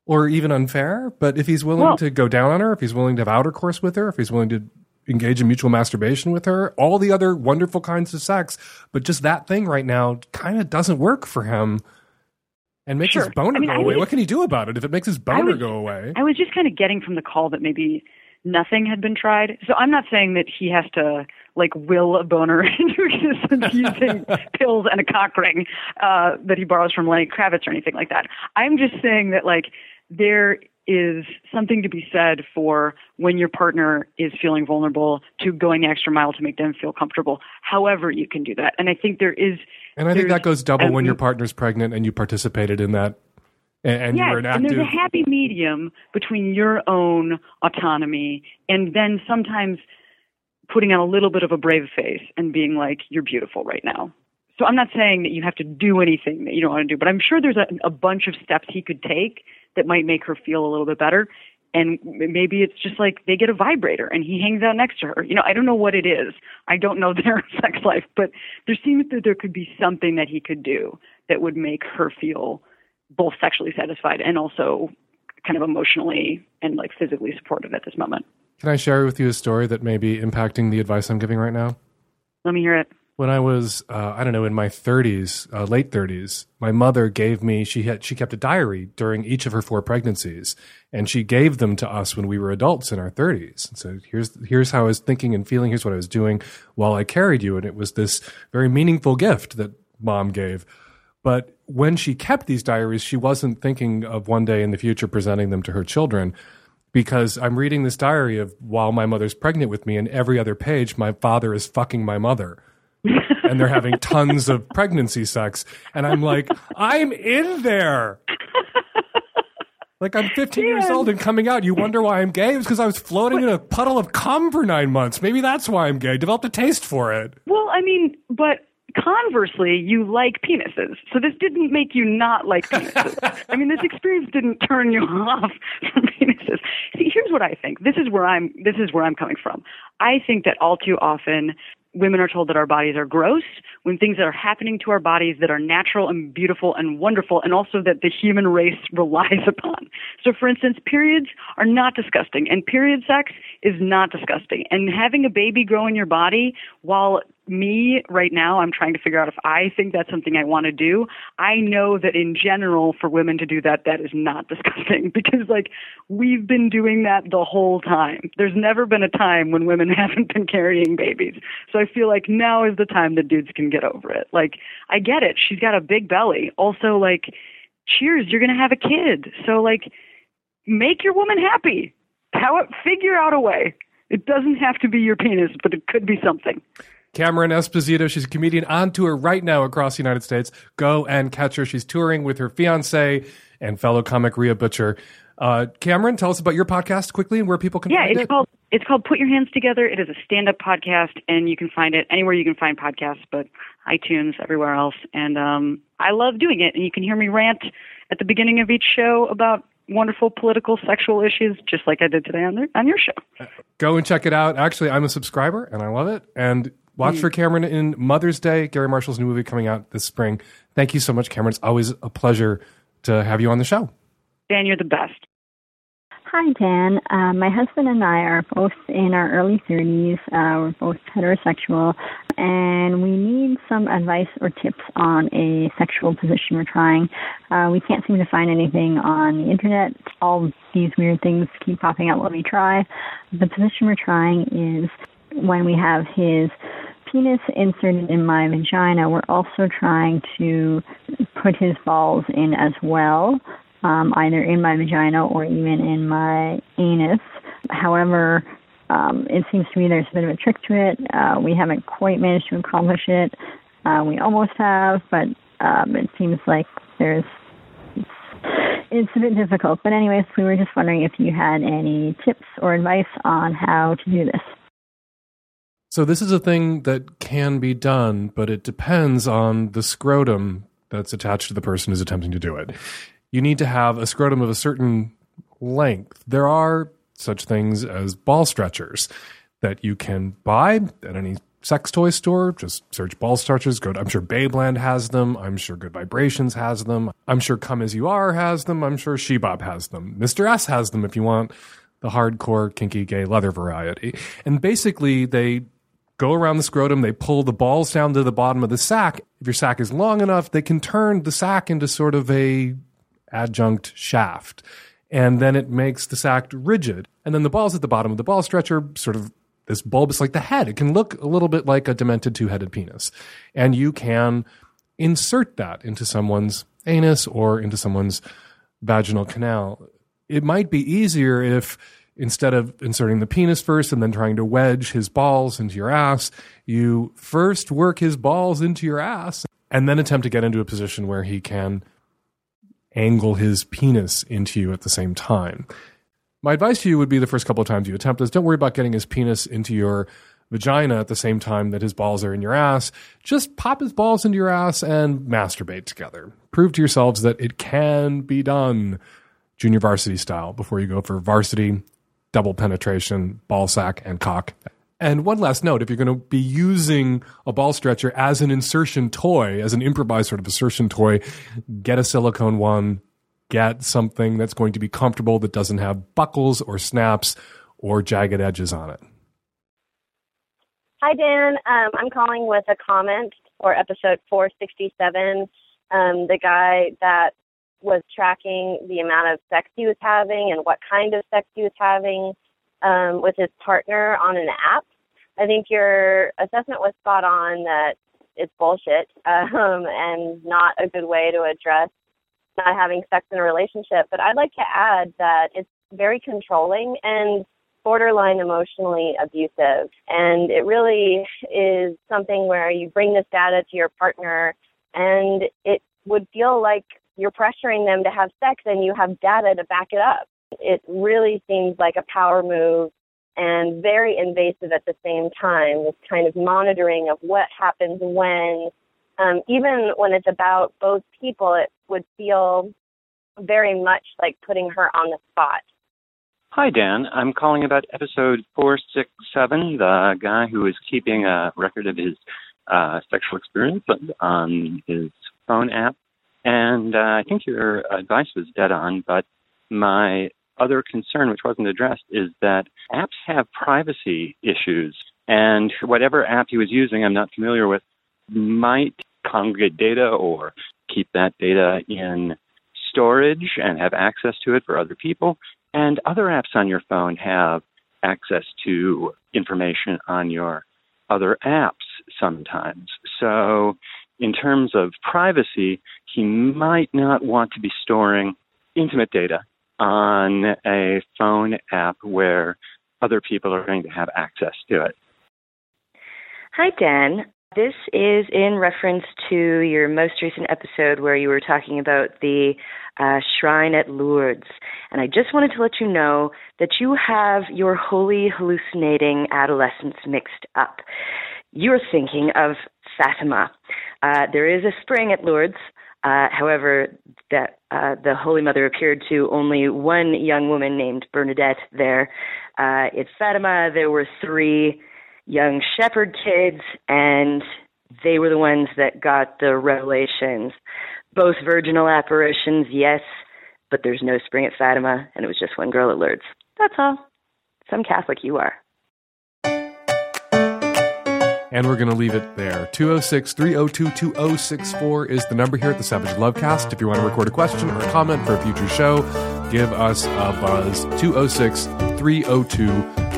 or even unfair. But if he's willing Well- to go down on her, if he's willing to have outer course with her, if he's willing to engage in mutual masturbation with her, all the other wonderful kinds of sex, but just that thing right now kind of doesn't work for him. And makes his boner I mean, go I away. was- What can he do about it if it makes his boner was- go away? I was just kind of getting from the call that maybe nothing had been tried. So I'm not saying that he has to like will a boner into existence using pills and a cock ring uh, that he borrows from Lenny Kravitz or anything like that. I'm just saying that like there is something to be said for when your partner is feeling vulnerable to going the extra mile to make them feel comfortable. However, you can do that, and I think there is. And I think that goes double when your partner's pregnant and you participated in that, and, and yes, you were an and there's a happy medium between your own autonomy and then sometimes putting on a little bit of a brave face and being like, "You're beautiful right now." So I'm not saying that you have to do anything that you don't want to do, but I'm sure there's a, a bunch of steps he could take that might make her feel a little bit better. And maybe it's just like they get a vibrator and he hangs out next to her. You know, I don't know what it is. I don't know their sex life, but there seems that there could be something that he could do that would make her feel both sexually satisfied and also kind of emotionally and like physically supportive at this moment. Can I share with you a story that may be impacting the advice I'm giving right now? Let me hear it. When I was, uh, I don't know, in my 30s, uh, late 30s, my mother gave me. She had she kept a diary during each of her four pregnancies, and she gave them to us when we were adults in our 30s. And so here's here's how I was thinking and feeling. Here's what I was doing while I carried you, and it was this very meaningful gift that mom gave. But when she kept these diaries, she wasn't thinking of one day in the future presenting them to her children. Because I'm reading this diary of while my mother's pregnant with me, and every other page, my father is fucking my mother. And they're having tons of pregnancy sex. And I'm like, I'm in there. Like I'm 15 years old and coming out. You wonder why I'm gay? It's because I was floating in a puddle of cum for nine months. Maybe that's why I'm gay. Developed a taste for it. Well, I mean, but conversely, you like penises. So this didn't make you not like penises. I mean, this experience didn't turn you off from penises. See, here's what I think. This is where I'm. This is where I'm coming from. I think that all too often women are told that our bodies are gross when things that are happening to our bodies that are natural and beautiful and wonderful and also that the human race relies upon. So for instance, periods are not disgusting and period sex is not disgusting. And having a baby grow in your body while me right now, I'm trying to figure out if I think that's something I want to do. I know that in general, for women to do that, that is not disgusting because, like, we've been doing that the whole time. There's never been a time when women haven't been carrying babies. So I feel like now is the time that dudes can get over it. Like, I get it. She's got a big belly. Also, like, cheers, you're going to have a kid. So, like, make your woman happy. How figure out a way. It doesn't have to be your penis, but it could be something. Cameron Esposito, she's a comedian on tour right now across the United States. Go and catch her. She's touring with her fiance and fellow comic Rhea Butcher. Uh, Cameron, tell us about your podcast quickly and where people can yeah, find it's it. called it's called Put Your Hands Together. It is a stand up podcast, and you can find it anywhere you can find podcasts, but iTunes, everywhere else. And um, I love doing it, and you can hear me rant at the beginning of each show about wonderful political, sexual issues, just like I did today on, their, on your show. Go and check it out. Actually, I'm a subscriber and I love it. And watch for Cameron in Mother's Day, Garry Marshall's new movie coming out this spring. Thank you so much, Cameron. It's always a pleasure to have you on the show. Dan, you're the best. Hi, Dan. Uh, my husband and I are both in our early 30s. Uh, we're both heterosexual, and we need some advice or tips on a sexual position we're trying. Uh, we can't seem to find anything on the internet. All these weird things keep popping up when we try. The position we're trying is when we have his penis inserted in my vagina, we're also trying to put his balls in as well um, either in my vagina or even in my anus. However, um, it seems to me there's a bit of a trick to it. Uh, we haven't quite managed to accomplish it. Uh, we almost have, but um, it seems like there's it's, it's a bit difficult. But anyways, we were just wondering if you had any tips or advice on how to do this. So this is a thing that can be done, but it depends on the scrotum that's attached to the person who's attempting to do it. You need to have a scrotum of a certain length. There are such things as ball stretchers that you can buy at any sex toy store. Just search ball stretchers. Go to, I'm sure Babeland has them. I'm sure Good Vibrations has them. I'm sure Come As You Are has them. I'm sure Shebop has them. Mr. S has them if you want the hardcore kinky gay leather variety. And basically they go around the scrotum, they pull the balls down to the bottom of the sack. If your sack is long enough, they can turn the sack into sort of a adjunct shaft. And then it makes the sack rigid. And then the balls at the bottom of the ball stretcher sort of this bulbous like the head. It can look a little bit like a demented two headed penis. And you can insert that into someone's anus or into someone's vaginal canal. It might be easier if instead of inserting the penis first and then trying to wedge his balls into your ass, you first work his balls into your ass and then attempt to get into a position where he can angle his penis into you at the same time. My advice to you would be the first couple of times you attempt this, don't worry about getting his penis into your vagina at the same time that his balls are in your ass. Just pop his balls into your ass and masturbate together. Prove to yourselves that it can be done junior varsity style before you go for varsity, double penetration, ball sack, and cock. And one last note if you're going to be using a ball stretcher as an insertion toy, as an improvised sort of insertion toy, get a silicone one, get something that's going to be comfortable that doesn't have buckles or snaps or jagged edges on it. Hi, Dan. Um, I'm calling with a comment for episode 467. Um, the guy that was tracking the amount of sex he was having and what kind of sex he was having um, with his partner on an app. I think your assessment was spot on that it's bullshit um, and not a good way to address not having sex in a relationship. But I'd like to add that it's very controlling and borderline emotionally abusive. And it really is something where you bring this data to your partner and it would feel like you're pressuring them to have sex and you have data to back it up. It really seems like a power move and very invasive at the same time, this kind of monitoring of what happens when um, even when it's about both people, it would feel very much like putting her on the spot. Hi, Dan. I'm calling about episode 467, the guy who is keeping a record of his uh, sexual experience on his phone app. And uh, I think your advice was dead on, but my other concern, which wasn't addressed, is that apps have privacy issues. And whatever app he was using, I'm not familiar with, might congregate data or keep that data in storage and have access to it for other people. And other apps on your phone have access to information on your other apps sometimes. So, in terms of privacy, he might not want to be storing intimate data on a phone app where other people are going to have access to it. Hi, Dan. This is in reference to your most recent episode where you were talking about the uh, shrine at Lourdes. And I just wanted to let you know that you have your holy hallucinating adolescents mixed up. You're thinking of Fatima. Uh, there is a spring at Lourdes. Uh, however, that uh, the Holy Mother appeared to only one young woman named Bernadette there. Uh, at Fatima, there were three young shepherd kids, and they were the ones that got the revelations. Both virginal apparitions, yes, but there's no spring at Fatima, and it was just one girl at Lourdes. That's all. Some Catholic you are. And we're going to leave it there. 206 302 2064 is the number here at the Savage Lovecast. If you want to record a question or a comment for a future show, give us a buzz. 206 302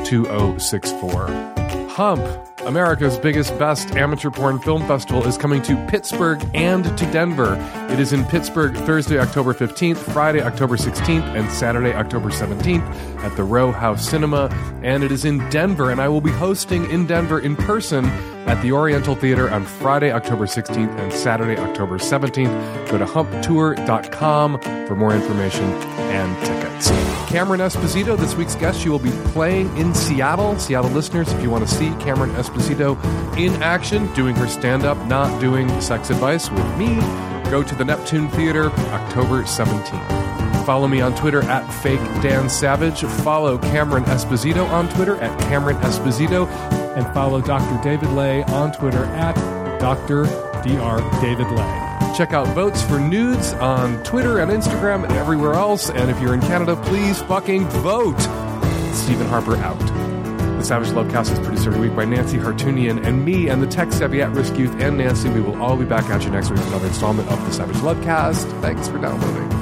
2064. Hump, America's biggest, best amateur porn film festival, is coming to Pittsburgh and to Denver. It is in Pittsburgh Thursday, October 15th, Friday, October 16th, and Saturday, October 17th at the Row House Cinema. And it is in Denver, and I will be hosting in Denver in person at the Oriental Theater on Friday, October 16th and Saturday, October 17th. Go to humptour.com for more information and tickets. Cameron Esposito, this week's guest, she will be playing in Seattle. Seattle listeners, if you want to see Cameron Esposito in action, doing her stand up, not doing sex advice with me, go to the Neptune Theater October 17th. Follow me on Twitter at Fake Dan Savage. Follow Cameron Esposito on Twitter at Cameron Esposito. And follow Dr. David Ley on Twitter at Dr. Dr. David Ley. Check out votes for nudes on Twitter and Instagram and everywhere else. And if you're in Canada, please fucking vote. Stephen Harper out. The Savage Lovecast is produced every week by Nancy Hartunian and me and the tech savvy at risk youth and Nancy. We will all be back at you next week with another installment of the Savage Lovecast. Thanks for downloading.